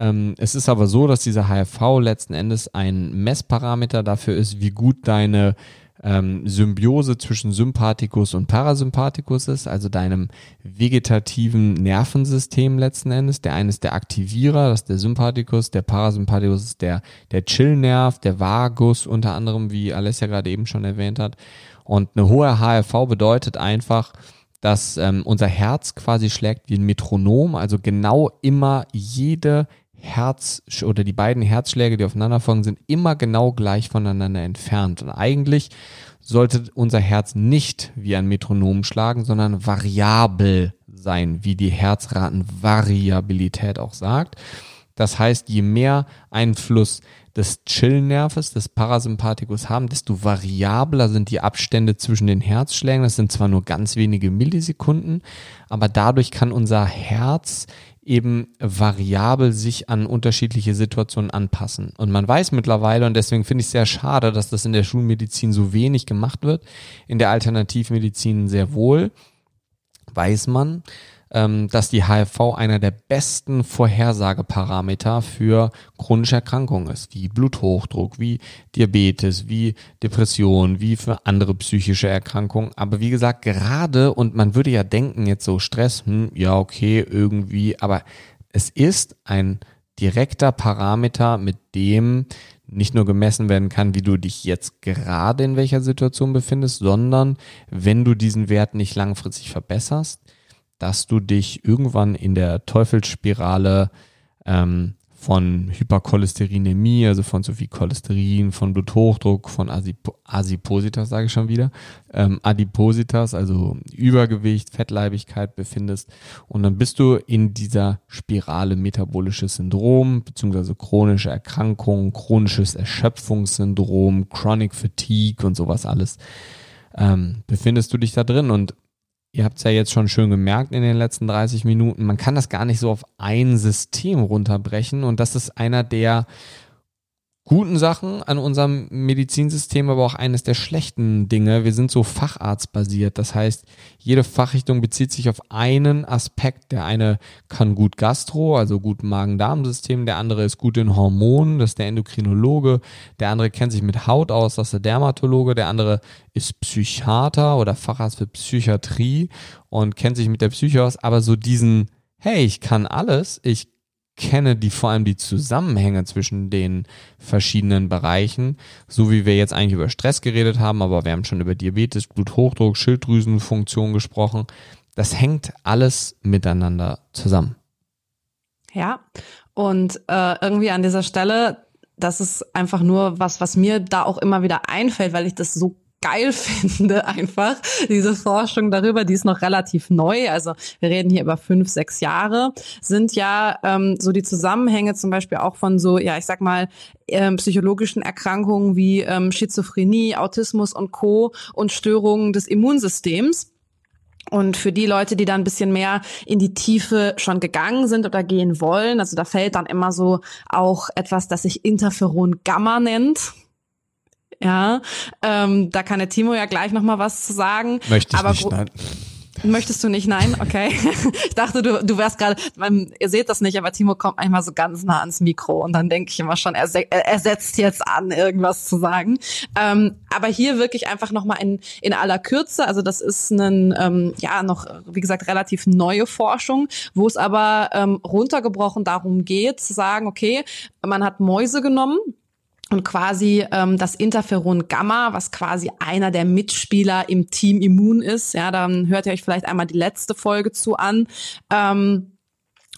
Ähm, es ist aber so, dass dieser HRV letzten Endes ein Messparameter dafür ist, wie gut deine ähm, Symbiose zwischen Sympathikus und Parasympathikus ist, also deinem vegetativen Nervensystem letzten Endes. Der eine ist der Aktivierer, das ist der Sympathikus, der Parasympathikus ist der, der Chillnerv, der Vagus unter anderem, wie Alessia gerade eben schon erwähnt hat. Und eine hohe HRV bedeutet einfach, dass ähm, unser Herz quasi schlägt wie ein Metronom, also genau immer jede Herz oder die beiden Herzschläge, die aufeinander folgen, sind immer genau gleich voneinander entfernt. Und eigentlich sollte unser Herz nicht wie ein Metronom schlagen, sondern variabel sein, wie die Herzratenvariabilität auch sagt. Das heißt, je mehr Einfluss des Chillnerves, des Parasympathikus haben, desto variabler sind die Abstände zwischen den Herzschlägen. Das sind zwar nur ganz wenige Millisekunden, aber dadurch kann unser Herz eben variabel sich an unterschiedliche Situationen anpassen. Und man weiß mittlerweile, und deswegen finde ich es sehr schade, dass das in der Schulmedizin so wenig gemacht wird, in der Alternativmedizin sehr wohl, weiß man, dass die HFV einer der besten Vorhersageparameter für chronische Erkrankungen ist, wie Bluthochdruck, wie Diabetes, wie Depression, wie für andere psychische Erkrankungen. Aber wie gesagt, gerade, und man würde ja denken, jetzt so Stress, hm, ja, okay, irgendwie, aber es ist ein direkter Parameter, mit dem nicht nur gemessen werden kann, wie du dich jetzt gerade in welcher Situation befindest, sondern wenn du diesen Wert nicht langfristig verbesserst, dass du dich irgendwann in der Teufelsspirale ähm, von Hypercholesterinämie, also von zu viel Cholesterin, von Bluthochdruck, von Asip Asipositas, sage ich schon wieder, ähm, Adipositas, also Übergewicht, Fettleibigkeit befindest. Und dann bist du in dieser Spirale metabolisches Syndrom, beziehungsweise chronische Erkrankungen, chronisches Erschöpfungssyndrom, Chronic Fatigue und sowas alles. Ähm, befindest du dich da drin und ihr habt es ja jetzt schon schön gemerkt in den letzten 30 Minuten, man kann das gar nicht so auf ein System runterbrechen und das ist einer der guten Sachen an unserem Medizinsystem, aber auch eines der schlechten Dinge. Wir sind so facharztbasiert. Das heißt, jede Fachrichtung bezieht sich auf einen Aspekt. Der eine kann gut Gastro, also gut Magen-Darm-System. Der andere ist gut in Hormonen, das ist der Endokrinologe. Der andere kennt sich mit Haut aus, das ist der Dermatologe. Der andere ist Psychiater oder Facharzt für Psychiatrie und kennt sich mit der Psyche aus. Aber so diesen, hey, ich kann alles, ich kenne die vor allem die Zusammenhänge zwischen den verschiedenen Bereichen, so wie wir jetzt eigentlich über Stress geredet haben, aber wir haben schon über Diabetes, Bluthochdruck, Schilddrüsenfunktion gesprochen. Das hängt alles miteinander zusammen. Ja, und äh, irgendwie an dieser Stelle das ist einfach nur was, was mir da auch immer wieder einfällt, weil ich das so geil finde einfach, diese Forschung darüber, die ist noch relativ neu, also wir reden hier über fünf, sechs Jahre, sind ja ähm, so die Zusammenhänge zum Beispiel auch von so, ja, ich sag mal, ähm, psychologischen Erkrankungen wie ähm, Schizophrenie, Autismus und Co. und Störungen des Immunsystems. Und für die Leute, die da ein bisschen mehr in die Tiefe schon gegangen sind oder gehen wollen, also da fällt dann immer so auch etwas, das sich Interferon Gamma nennt. Ja, ähm, da kann der Timo ja gleich noch mal was zu sagen. Möchte ich Aber nicht, nein. Möchtest du nicht? Nein? Okay. Ich dachte, du, du wärst gerade, ihr seht das nicht, aber Timo kommt manchmal so ganz nah ans Mikro und dann denke ich immer schon, er, er setzt jetzt an, irgendwas zu sagen. Ähm, aber hier wirklich einfach nochmal in, in aller Kürze, also das ist ein, ähm, ja, noch, wie gesagt, relativ neue Forschung, wo es aber ähm, runtergebrochen darum geht, zu sagen, okay, man hat Mäuse genommen, und quasi ähm, das Interferon Gamma, was quasi einer der Mitspieler im Team Immun ist. Ja, dann hört ihr euch vielleicht einmal die letzte Folge zu an. Ähm,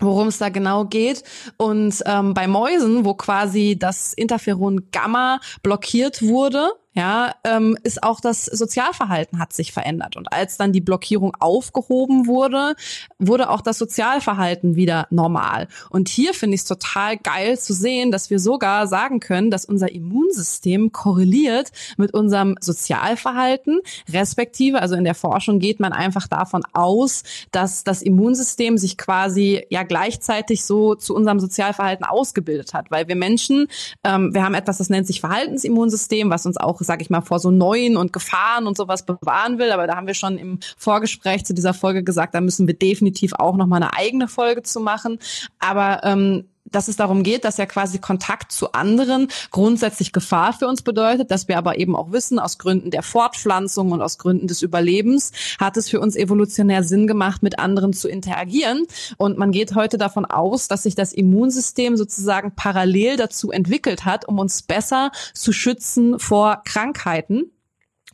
worum es da genau geht. Und ähm, bei Mäusen, wo quasi das Interferon Gamma blockiert wurde, ja, ähm, ist auch das Sozialverhalten hat sich verändert. Und als dann die Blockierung aufgehoben wurde, wurde auch das Sozialverhalten wieder normal. Und hier finde ich es total geil zu sehen, dass wir sogar sagen können, dass unser Immunsystem korreliert mit unserem Sozialverhalten, respektive, also in der Forschung geht man einfach davon aus, dass das Immunsystem sich quasi ja gleichzeitig so zu unserem Sozialverhalten ausgebildet hat. Weil wir Menschen, ähm, wir haben etwas, das nennt sich Verhaltensimmunsystem, was uns auch sag ich mal, vor so neuen und Gefahren und sowas bewahren will. Aber da haben wir schon im Vorgespräch zu dieser Folge gesagt, da müssen wir definitiv auch noch mal eine eigene Folge zu machen. Aber ähm, dass es darum geht, dass ja quasi Kontakt zu anderen grundsätzlich Gefahr für uns bedeutet, dass wir aber eben auch wissen, aus Gründen der Fortpflanzung und aus Gründen des Überlebens hat es für uns evolutionär Sinn gemacht, mit anderen zu interagieren. Und man geht heute davon aus, dass sich das Immunsystem sozusagen parallel dazu entwickelt hat, um uns besser zu schützen vor Krankheiten.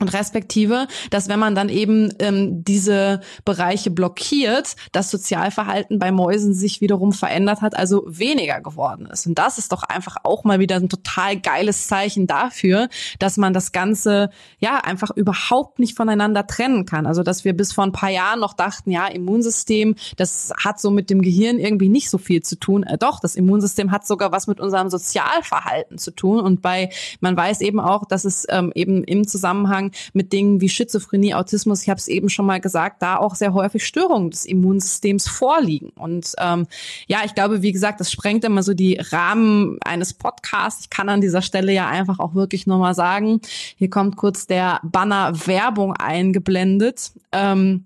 Und respektive, dass wenn man dann eben ähm, diese Bereiche blockiert, das Sozialverhalten bei Mäusen sich wiederum verändert hat, also weniger geworden ist. Und das ist doch einfach auch mal wieder ein total geiles Zeichen dafür, dass man das Ganze ja einfach überhaupt nicht voneinander trennen kann. Also dass wir bis vor ein paar Jahren noch dachten, ja, Immunsystem, das hat so mit dem Gehirn irgendwie nicht so viel zu tun. Äh, doch, das Immunsystem hat sogar was mit unserem Sozialverhalten zu tun. Und bei, man weiß eben auch, dass es ähm, eben im Zusammenhang mit Dingen wie Schizophrenie, Autismus, ich habe es eben schon mal gesagt, da auch sehr häufig Störungen des Immunsystems vorliegen. Und ähm, ja, ich glaube, wie gesagt, das sprengt immer so die Rahmen eines Podcasts. Ich kann an dieser Stelle ja einfach auch wirklich nur mal sagen, hier kommt kurz der Banner Werbung eingeblendet. Ähm,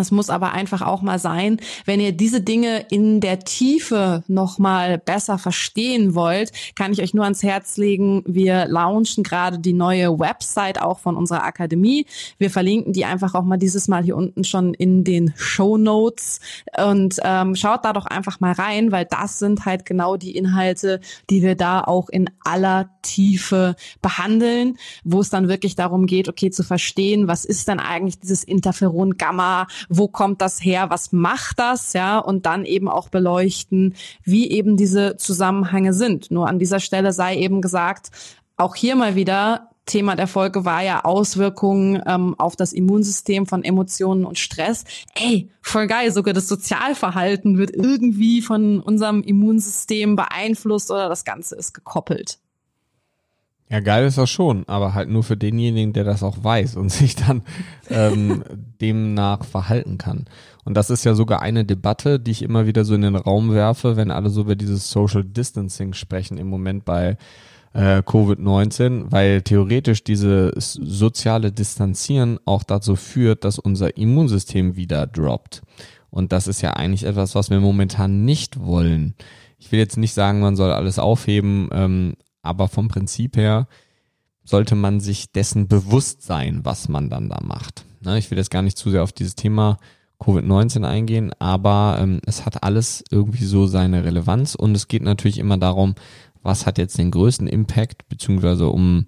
es muss aber einfach auch mal sein, wenn ihr diese Dinge in der Tiefe noch mal besser verstehen wollt, kann ich euch nur ans Herz legen. Wir launchen gerade die neue Website auch von unserer Akademie. Wir verlinken die einfach auch mal dieses Mal hier unten schon in den Show Notes und ähm, schaut da doch einfach mal rein, weil das sind halt genau die Inhalte, die wir da auch in aller Tiefe behandeln, wo es dann wirklich darum geht, okay, zu verstehen, was ist denn eigentlich dieses Interferon Gamma, wo kommt das her, was macht das, ja, und dann eben auch beleuchten, wie eben diese Zusammenhänge sind. Nur an dieser Stelle sei eben gesagt, auch hier mal wieder Thema der Folge war ja Auswirkungen ähm, auf das Immunsystem von Emotionen und Stress. Ey, voll geil, sogar das Sozialverhalten wird irgendwie von unserem Immunsystem beeinflusst oder das Ganze ist gekoppelt. Ja, geil ist das schon, aber halt nur für denjenigen, der das auch weiß und sich dann ähm, demnach verhalten kann. Und das ist ja sogar eine Debatte, die ich immer wieder so in den Raum werfe, wenn alle so über dieses Social Distancing sprechen im Moment bei äh, Covid-19, weil theoretisch dieses soziale Distanzieren auch dazu führt, dass unser Immunsystem wieder droppt. Und das ist ja eigentlich etwas, was wir momentan nicht wollen. Ich will jetzt nicht sagen, man soll alles aufheben, ähm, aber vom Prinzip her sollte man sich dessen bewusst sein, was man dann da macht. Ne, ich will jetzt gar nicht zu sehr auf dieses Thema Covid-19 eingehen, aber ähm, es hat alles irgendwie so seine Relevanz und es geht natürlich immer darum, was hat jetzt den größten Impact, beziehungsweise um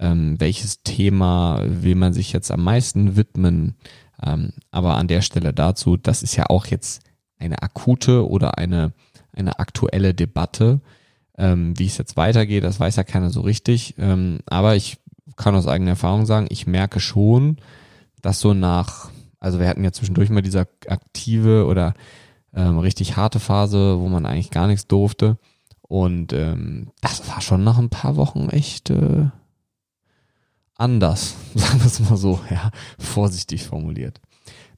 ähm, welches Thema will man sich jetzt am meisten widmen. Ähm, aber an der Stelle dazu, das ist ja auch jetzt eine akute oder eine, eine aktuelle Debatte, Ähm, wie es jetzt weitergeht, das weiß ja keiner so richtig. Ähm, aber ich kann aus eigener Erfahrung sagen, ich merke schon, dass so nach, also wir hatten ja zwischendurch mal diese aktive oder ähm, richtig harte Phase, wo man eigentlich gar nichts durfte. Und ähm, das war schon nach ein paar Wochen echt äh, anders, sagen wir es mal so, ja, vorsichtig formuliert.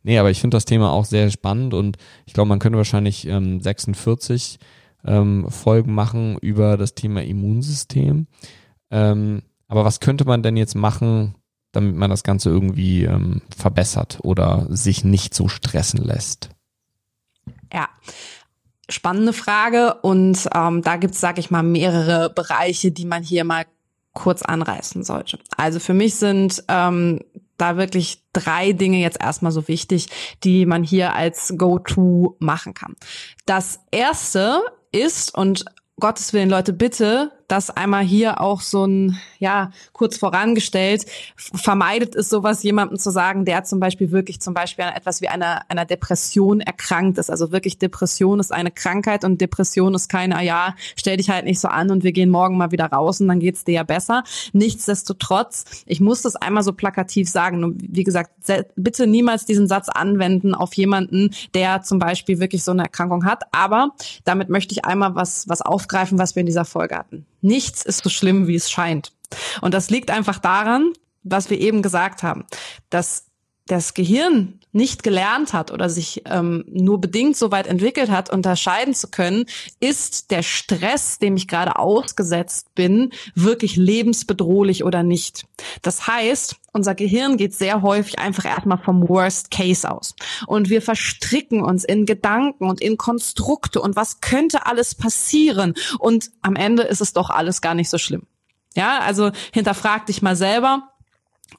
Nee, aber ich finde das Thema auch sehr spannend und ich glaube, man könnte wahrscheinlich ähm, 46 ähm, Folgen machen über das Thema Immunsystem. Ähm, aber was könnte man denn jetzt machen, damit man das Ganze irgendwie ähm, verbessert oder sich nicht so stressen lässt? Ja, spannende Frage und ähm, da gibt's, sag ich mal, mehrere Bereiche, die man hier mal kurz anreißen sollte. Also für mich sind ähm, da wirklich drei Dinge jetzt erstmal so wichtig, die man hier als Go-To machen kann. Das erste ist, und Gottes Willen, Leute, bitte das einmal hier auch so ein, ja, kurz vorangestellt, vermeidet es sowas, jemandem zu sagen, der zum Beispiel wirklich zum Beispiel an etwas wie einer, einer Depression erkrankt ist. Also wirklich Depression ist eine Krankheit und Depression ist keine, ah ja, stell dich halt nicht so an und wir gehen morgen mal wieder raus und dann geht's dir ja besser. Nichtsdestotrotz, ich muss das einmal so plakativ sagen. Und wie gesagt, bitte niemals diesen Satz anwenden auf jemanden, der zum Beispiel wirklich so eine Erkrankung hat. Aber damit möchte ich einmal was, was aufgreifen, was wir in dieser Folge hatten. Nichts ist so schlimm, wie es scheint. Und das liegt einfach daran, was wir eben gesagt haben, dass das Gehirn nicht gelernt hat oder sich ähm, nur bedingt so weit entwickelt hat, unterscheiden zu können, ist der Stress, dem ich gerade ausgesetzt bin, wirklich lebensbedrohlich oder nicht. Das heißt, unser Gehirn geht sehr häufig einfach erstmal vom Worst Case aus. Und wir verstricken uns in Gedanken und in Konstrukte und was könnte alles passieren. Und am Ende ist es doch alles gar nicht so schlimm. Ja, also hinterfrag dich mal selber,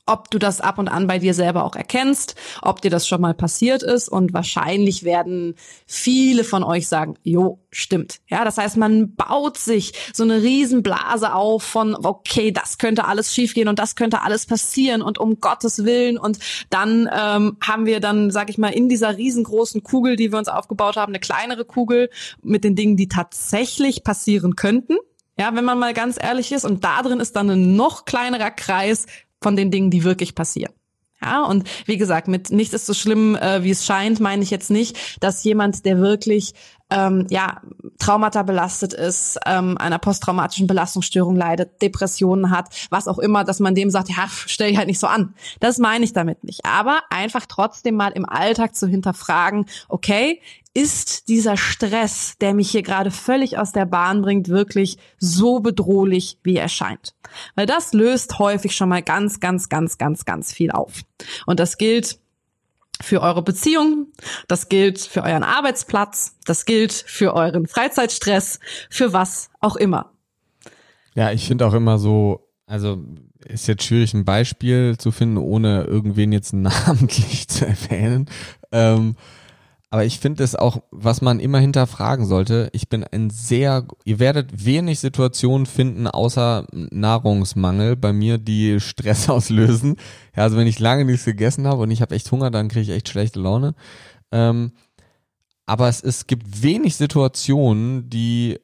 ob du das ab und an bei dir selber auch erkennst, ob dir das schon mal passiert ist und wahrscheinlich werden viele von euch sagen, jo, stimmt. Ja, das heißt, man baut sich so eine Riesenblase auf von, okay, das könnte alles schiefgehen und das könnte alles passieren und um Gottes Willen und dann ähm, haben wir dann, sag ich mal, in dieser riesengroßen Kugel, die wir uns aufgebaut haben, eine kleinere Kugel mit den Dingen, die tatsächlich passieren könnten. Ja, wenn man mal ganz ehrlich ist. Und da drin ist dann ein noch kleinerer Kreis, von den Dingen, die wirklich passieren. Ja, und wie gesagt, mit nichts ist so schlimm, äh, wie es scheint, meine ich jetzt nicht, dass jemand, der wirklich ähm, ja, Traumata belastet ist, ähm, einer posttraumatischen Belastungsstörung leidet, Depressionen hat, was auch immer, dass man dem sagt, ja, stell dich halt nicht so an. Das meine ich damit nicht. Aber einfach trotzdem mal im Alltag zu hinterfragen, okay, ist dieser Stress, der mich hier gerade völlig aus der Bahn bringt, wirklich so bedrohlich, wie er scheint? Weil das löst häufig schon mal ganz, ganz, ganz, ganz, ganz viel auf. Und das gilt für eure Beziehung, das gilt für euren Arbeitsplatz, das gilt für euren Freizeitstress, für was auch immer. Ja, ich finde auch immer so, also ist jetzt schwierig, ein Beispiel zu finden, ohne irgendwen jetzt namentlich zu erwähnen. Ähm, aber ich finde es auch, was man immer hinterfragen sollte. Ich bin ein sehr, ihr werdet wenig Situationen finden, außer Nahrungsmangel bei mir, die Stress auslösen. Ja, also wenn ich lange nichts gegessen habe und ich habe echt Hunger, dann kriege ich echt schlechte Laune. Ähm, aber es, es gibt wenig Situationen, die,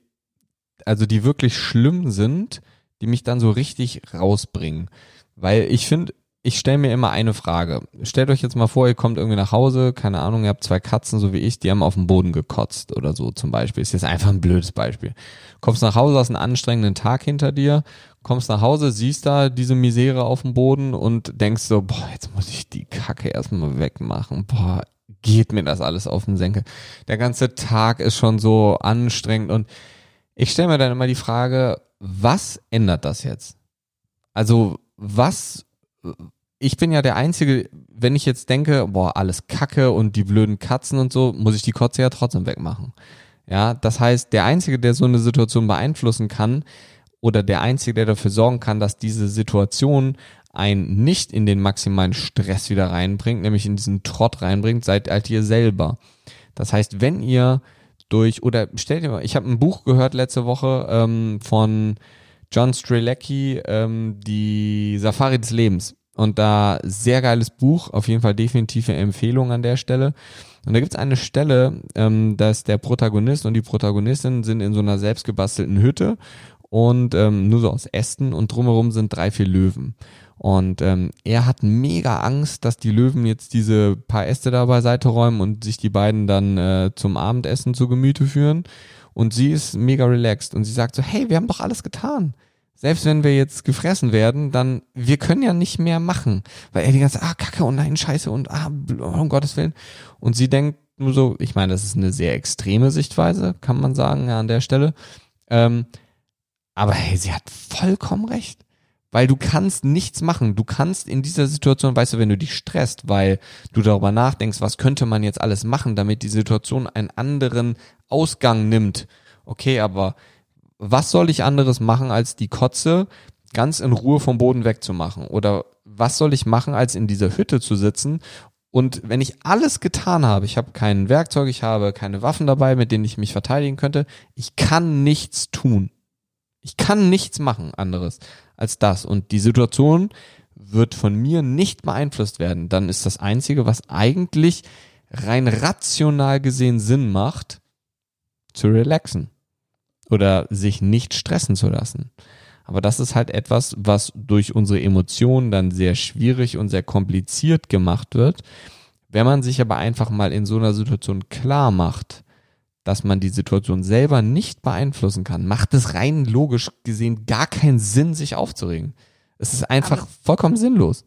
also die wirklich schlimm sind, die mich dann so richtig rausbringen. Weil ich finde, ich stelle mir immer eine Frage. Stellt euch jetzt mal vor, ihr kommt irgendwie nach Hause, keine Ahnung, ihr habt zwei Katzen, so wie ich, die haben auf dem Boden gekotzt oder so zum Beispiel. Ist jetzt einfach ein blödes Beispiel. Kommst nach Hause, hast einen anstrengenden Tag hinter dir, kommst nach Hause, siehst da diese Misere auf dem Boden und denkst so, boah, jetzt muss ich die Kacke erstmal wegmachen. Boah, geht mir das alles auf den Senkel. Der ganze Tag ist schon so anstrengend und ich stelle mir dann immer die Frage, was ändert das jetzt? Also, was ich bin ja der Einzige, wenn ich jetzt denke, boah, alles Kacke und die blöden Katzen und so, muss ich die Kotze ja trotzdem wegmachen. Ja, das heißt, der Einzige, der so eine Situation beeinflussen kann, oder der Einzige, der dafür sorgen kann, dass diese Situation einen nicht in den maximalen Stress wieder reinbringt, nämlich in diesen Trott reinbringt, seid halt ihr selber. Das heißt, wenn ihr durch, oder stellt ihr mal, ich habe ein Buch gehört letzte Woche ähm, von John Strelecki, ähm, die Safari des Lebens. Und da sehr geiles Buch, auf jeden Fall definitive Empfehlung an der Stelle. Und da gibt's eine Stelle, ähm, dass der Protagonist und die Protagonistin sind in so einer selbstgebastelten Hütte und ähm, nur so aus Ästen und drumherum sind drei, vier Löwen. Und ähm, er hat mega Angst, dass die Löwen jetzt diese paar Äste da beiseite räumen und sich die beiden dann äh, zum Abendessen zu Gemüte führen. Und sie ist mega relaxed und sie sagt so, hey, wir haben doch alles getan. Selbst wenn wir jetzt gefressen werden, dann, wir können ja nicht mehr machen. Weil er die ganze, ah, Kacke, und oh nein, Scheiße, und ah, um Gottes Willen. Und sie denkt nur so, ich meine, das ist eine sehr extreme Sichtweise, kann man sagen, ja, an der Stelle. Ähm, aber hey, sie hat vollkommen recht. Weil du kannst nichts machen. Du kannst in dieser Situation, weißt du, wenn du dich stresst, weil du darüber nachdenkst, was könnte man jetzt alles machen, damit die Situation einen anderen Ausgang nimmt. Okay, aber was soll ich anderes machen, als die Kotze ganz in Ruhe vom Boden wegzumachen? Oder was soll ich machen, als in dieser Hütte zu sitzen und wenn ich alles getan habe, ich habe kein Werkzeug, ich habe keine Waffen dabei, mit denen ich mich verteidigen könnte, ich kann nichts tun. Ich kann nichts machen anderes als das. Und die Situation wird von mir nicht beeinflusst werden. Dann ist das Einzige, was eigentlich rein rational gesehen Sinn macht, zu relaxen oder sich nicht stressen zu lassen. Aber das ist halt etwas, was durch unsere Emotionen dann sehr schwierig und sehr kompliziert gemacht wird. Wenn man sich aber einfach mal in so einer Situation klar macht, dass man die Situation selber nicht beeinflussen kann, macht es rein logisch gesehen gar keinen Sinn, sich aufzuregen. Es ist einfach aber, vollkommen sinnlos.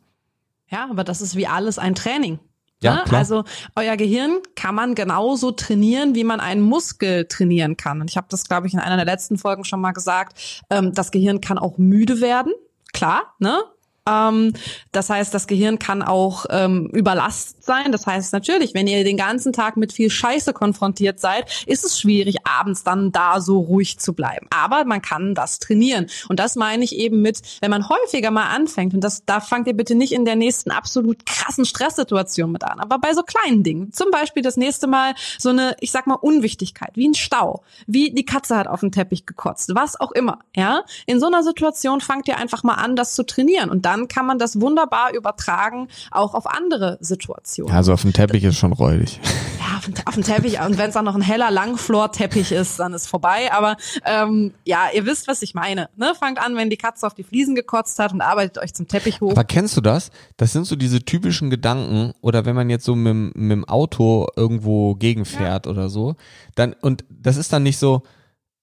Ja, aber das ist wie alles ein Training. Ja, ne? klar. Also euer Gehirn kann man genauso trainieren, wie man einen Muskel trainieren kann. Und ich habe das, glaube ich, in einer der letzten Folgen schon mal gesagt. Ähm, das Gehirn kann auch müde werden. Klar, ne? Ähm, das heißt, das Gehirn kann auch ähm, überlastet sein. Das heißt natürlich, wenn ihr den ganzen Tag mit viel Scheiße konfrontiert seid, ist es schwierig, abends dann da so ruhig zu bleiben. Aber man kann das trainieren. Und das meine ich eben mit, wenn man häufiger mal anfängt, und das, da fangt ihr bitte nicht in der nächsten absolut krassen Stresssituation mit an, aber bei so kleinen Dingen. Zum Beispiel das nächste Mal so eine, ich sag mal, Unwichtigkeit, wie ein Stau, wie die Katze hat auf den Teppich gekotzt, was auch immer. Ja, in so einer Situation fangt ihr einfach mal an, das zu trainieren. Und dann kann man das wunderbar übertragen, auch auf andere Situationen. Also auf dem Teppich ist schon räudig. Ja, auf dem, auf dem Teppich. Und wenn es auch noch ein heller Langflor-Teppich ist, dann ist vorbei. Aber ähm, ja, ihr wisst, was ich meine. Ne? Fangt an, wenn die Katze auf die Fliesen gekotzt hat und arbeitet euch zum Teppich hoch. Aber kennst du das? Das sind so diese typischen Gedanken. Oder wenn man jetzt so mit, mit dem Auto irgendwo gegenfährt ja. oder so. Dann, und das ist dann nicht so,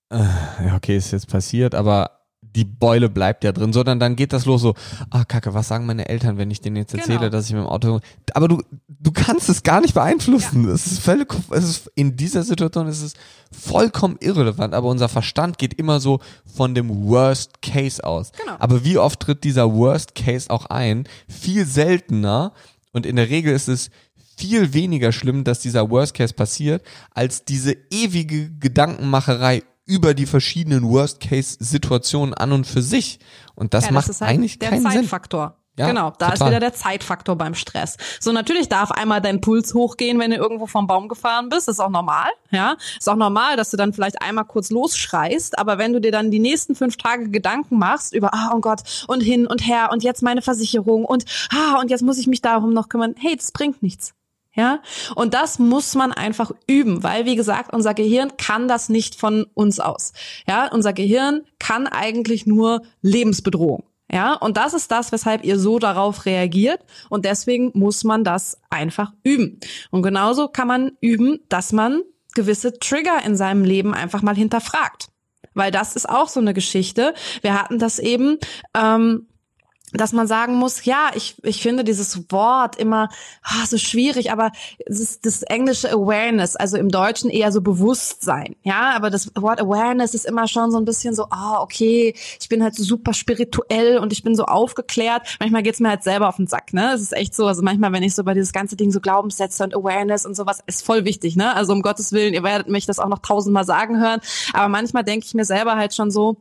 äh, ja, okay, ist jetzt passiert, aber die Beule bleibt ja drin, sondern dann geht das los so, ah Kacke, was sagen meine Eltern, wenn ich denen jetzt erzähle, genau. dass ich mit dem Auto, aber du, du kannst es gar nicht beeinflussen. Ja. Es ist völlig, es ist, in dieser Situation ist es vollkommen irrelevant, aber unser Verstand geht immer so von dem Worst Case aus. Genau. Aber wie oft tritt dieser Worst Case auch ein? Viel seltener und in der Regel ist es viel weniger schlimm, dass dieser Worst Case passiert, als diese ewige Gedankenmacherei über die verschiedenen Worst-Case-Situationen an und für sich. Und das ja, macht das halt eigentlich keinen Zeitfaktor. Sinn. Ja, genau, da total. ist wieder der Zeitfaktor beim Stress. So natürlich darf einmal dein Puls hochgehen, wenn du irgendwo vom Baum gefahren bist, ist auch normal, ja. Ist auch normal, dass du dann vielleicht einmal kurz losschreist, aber wenn du dir dann die nächsten fünf Tage Gedanken machst über, ah, oh Gott, und hin und her und jetzt meine Versicherung und, ah, und jetzt muss ich mich darum noch kümmern, hey, das bringt nichts. Ja, und das muss man einfach üben, weil wie gesagt, unser Gehirn kann das nicht von uns aus. Ja, unser Gehirn kann eigentlich nur Lebensbedrohung. Ja, und das ist das, weshalb ihr so darauf reagiert. Und deswegen muss man das einfach üben. Und genauso kann man üben, dass man gewisse Trigger in seinem Leben einfach mal hinterfragt. Weil das ist auch so eine Geschichte. Wir hatten das eben. Ähm, dass man sagen muss, ja, ich, ich finde dieses Wort immer oh, so schwierig, aber es ist das englische Awareness, also im Deutschen eher so Bewusstsein, ja, aber das Wort Awareness ist immer schon so ein bisschen so, ah, oh, okay, ich bin halt so super spirituell und ich bin so aufgeklärt. Manchmal geht's mir halt selber auf den Sack, ne? Es ist echt so, also manchmal, wenn ich so bei dieses ganze Ding so Glaubenssätze und Awareness und sowas, ist voll wichtig, ne? Also um Gottes Willen, ihr werdet mich das auch noch tausendmal sagen hören, aber manchmal denke ich mir selber halt schon so,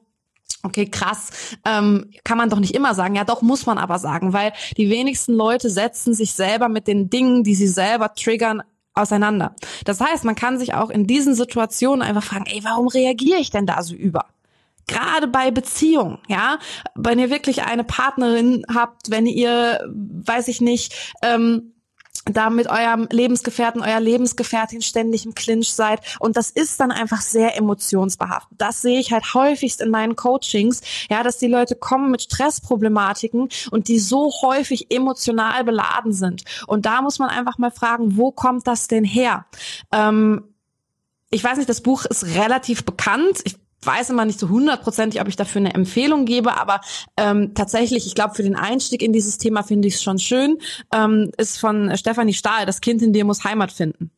Okay, krass. Ähm, kann man doch nicht immer sagen. Ja, doch muss man aber sagen, weil die wenigsten Leute setzen sich selber mit den Dingen, die sie selber triggern, auseinander. Das heißt, man kann sich auch in diesen Situationen einfach fragen, ey, warum reagiere ich denn da so über? gerade bei Beziehungen, ja, wenn ihr wirklich eine Partnerin habt, wenn ihr, weiß ich nicht, ähm, da mit eurem Lebensgefährten, euer Lebensgefährtin ständig im Clinch seid. Und das ist dann einfach sehr emotionsbehaftet. Das sehe ich halt häufigst in meinen Coachings, ja, dass die Leute kommen mit Stressproblematiken und die so häufig emotional beladen sind. Und da muss man einfach mal fragen, wo kommt das denn her? Ähm, ich weiß nicht, das Buch ist relativ bekannt. Ich weiß immer nicht so hundertprozentig, ob ich dafür eine Empfehlung gebe, aber ähm, tatsächlich, ich glaube, für den Einstieg in dieses Thema finde ich es schon schön, ähm, ist von Stefanie Stahl, das Kind in dir muss Heimat finden.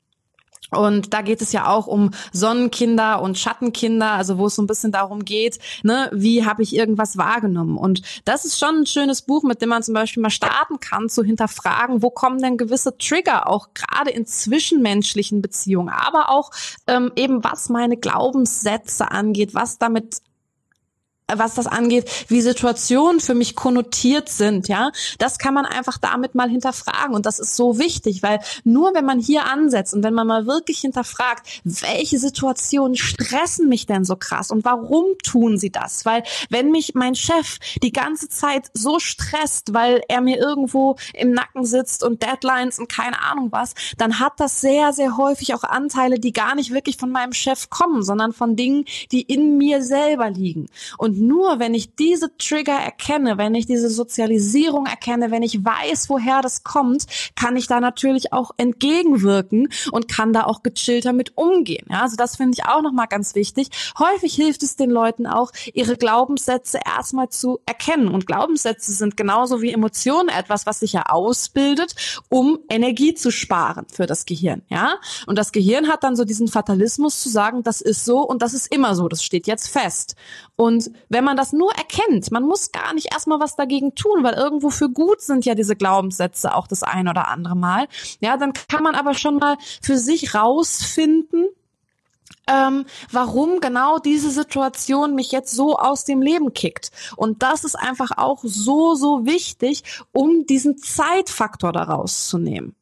Und da geht es ja auch um Sonnenkinder und Schattenkinder, also wo es so ein bisschen darum geht, ne, wie habe ich irgendwas wahrgenommen. Und das ist schon ein schönes Buch, mit dem man zum Beispiel mal starten kann, zu hinterfragen, wo kommen denn gewisse Trigger, auch gerade in zwischenmenschlichen Beziehungen, aber auch ähm, eben was meine Glaubenssätze angeht, was damit was das angeht, wie Situationen für mich konnotiert sind, ja, das kann man einfach damit mal hinterfragen und das ist so wichtig, weil nur wenn man hier ansetzt und wenn man mal wirklich hinterfragt, welche Situationen stressen mich denn so krass und warum tun sie das? Weil wenn mich mein Chef die ganze Zeit so stresst, weil er mir irgendwo im Nacken sitzt und Deadlines und keine Ahnung was, dann hat das sehr, sehr häufig auch Anteile, die gar nicht wirklich von meinem Chef kommen, sondern von Dingen, die in mir selber liegen. Und nur wenn ich diese Trigger erkenne, wenn ich diese Sozialisierung erkenne, wenn ich weiß, woher das kommt, kann ich da natürlich auch entgegenwirken und kann da auch gechillter mit umgehen. Ja, also das finde ich auch nochmal ganz wichtig. Häufig hilft es den Leuten auch, ihre Glaubenssätze erstmal zu erkennen. Und Glaubenssätze sind genauso wie Emotionen etwas, was sich ja ausbildet, um Energie zu sparen für das Gehirn. Ja, und das Gehirn hat dann so diesen Fatalismus zu sagen, das ist so und das ist immer so, das steht jetzt fest. Und wenn man das nur erkennt, man muss gar nicht erstmal was dagegen tun, weil irgendwo für gut sind ja diese Glaubenssätze auch das ein oder andere Mal. Ja, dann kann man aber schon mal für sich rausfinden, ähm, warum genau diese Situation mich jetzt so aus dem Leben kickt. Und das ist einfach auch so, so wichtig, um diesen Zeitfaktor daraus zu nehmen.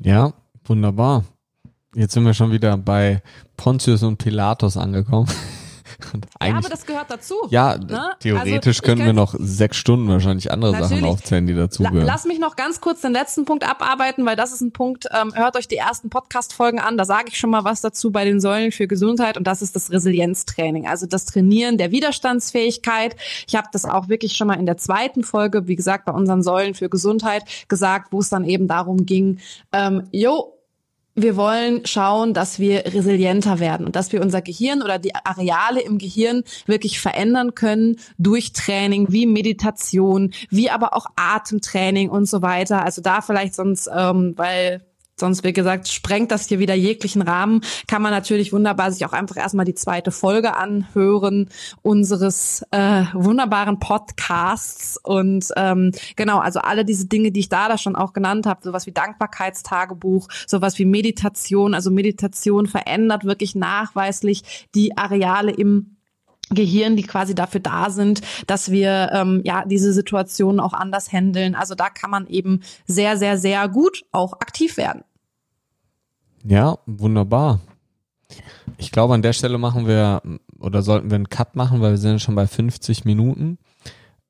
Ja, wunderbar. Jetzt sind wir schon wieder bei Pontius und Pilatus angekommen. ja, aber das gehört dazu. Ja, ne? theoretisch also, könnten wir noch sechs Stunden wahrscheinlich andere Sachen aufzählen, die dazugehören. La lass mich noch ganz kurz den letzten Punkt abarbeiten, weil das ist ein Punkt, ähm, hört euch die ersten Podcast-Folgen an, da sage ich schon mal was dazu bei den Säulen für Gesundheit und das ist das Resilienztraining, also das Trainieren der Widerstandsfähigkeit. Ich habe das auch wirklich schon mal in der zweiten Folge, wie gesagt, bei unseren Säulen für Gesundheit gesagt, wo es dann eben darum ging, ähm, jo, wir wollen schauen, dass wir resilienter werden und dass wir unser Gehirn oder die Areale im Gehirn wirklich verändern können durch Training, wie Meditation, wie aber auch Atemtraining und so weiter. Also da vielleicht sonst, ähm, weil sonst wie gesagt sprengt das hier wieder jeglichen Rahmen, kann man natürlich wunderbar sich auch einfach erstmal die zweite Folge anhören unseres äh, wunderbaren Podcasts. Und ähm, genau, also alle diese Dinge, die ich da da schon auch genannt habe, sowas wie Dankbarkeitstagebuch, sowas wie Meditation, also Meditation verändert wirklich nachweislich die Areale im Gehirn, die quasi dafür da sind, dass wir ähm, ja diese Situation auch anders handeln. Also da kann man eben sehr, sehr, sehr gut auch aktiv werden. Ja, wunderbar. Ich glaube, an der Stelle machen wir oder sollten wir einen Cut machen, weil wir sind schon bei 50 Minuten.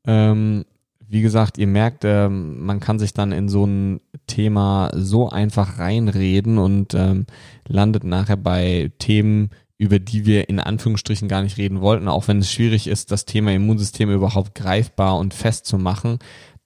Ähm, wie gesagt, ihr merkt, äh, man kann sich dann in so ein Thema so einfach reinreden und ähm, landet nachher bei Themen, über die wir in Anführungsstrichen gar nicht reden wollten, auch wenn es schwierig ist, das Thema Immunsystem überhaupt greifbar und festzumachen.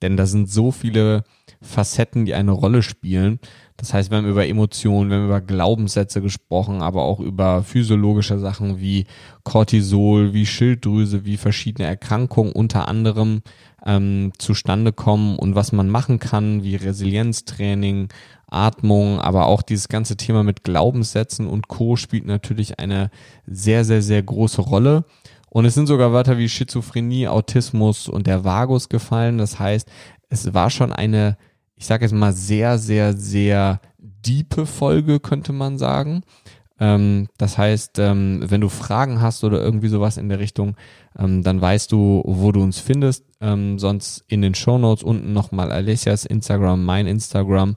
Denn da sind so viele Facetten, die eine Rolle spielen. Das heißt, wir haben über Emotionen, wir haben über Glaubenssätze gesprochen, aber auch über physiologische Sachen wie Cortisol, wie Schilddrüse, wie verschiedene Erkrankungen unter anderem ähm, zustande kommen und was man machen kann, wie Resilienztraining, Atmung, aber auch dieses ganze Thema mit Glaubenssätzen und Co. spielt natürlich eine sehr, sehr, sehr große Rolle. Und es sind sogar Wörter wie Schizophrenie, Autismus und der Vagus gefallen. Das heißt, es war schon eine, ich sage jetzt mal, sehr, sehr, sehr diepe Folge, könnte man sagen. Ähm, das heißt, ähm, wenn du Fragen hast oder irgendwie sowas in der Richtung, ähm, dann weißt du, wo du uns findest. Ähm, sonst in den Show Notes unten nochmal Alessias Instagram, mein Instagram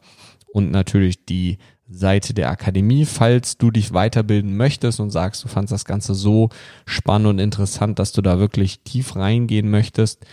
und natürlich die Seite der Akademie. Falls du dich weiterbilden möchtest und sagst, du fandst das Ganze so spannend und interessant, dass du da wirklich tief reingehen möchtest,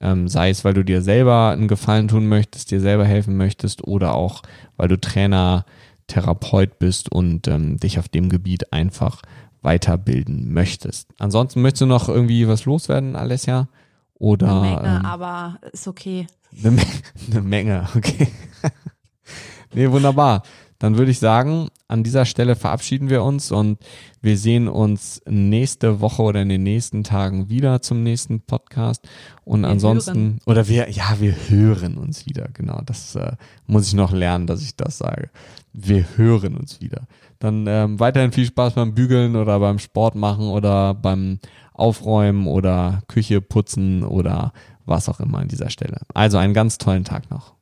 ähm, sei es, weil du dir selber einen Gefallen tun möchtest, dir selber helfen möchtest oder auch, weil du Trainer, Therapeut bist und ähm, dich auf dem Gebiet einfach weiterbilden möchtest. Ansonsten möchtest du noch irgendwie was loswerden, Alessia? Oder, Eine Menge, ähm, aber ist okay. eine, Me eine Menge, okay. nee, wunderbar. Dann würde ich sagen, an dieser Stelle verabschieden wir uns und wir sehen uns nächste Woche oder in den nächsten Tagen wieder zum nächsten Podcast. Und Wir ansonsten, hören. oder wir, ja, wir hören uns wieder. Genau, das äh, muss ich noch lernen, dass ich das sage. Wir hören uns wieder. Dann ähm, weiterhin viel Spaß beim Bügeln oder beim Sport machen oder beim Aufräumen oder Küche putzen oder was auch immer an dieser Stelle. Also einen ganz tollen Tag noch.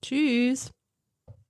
Tschüss.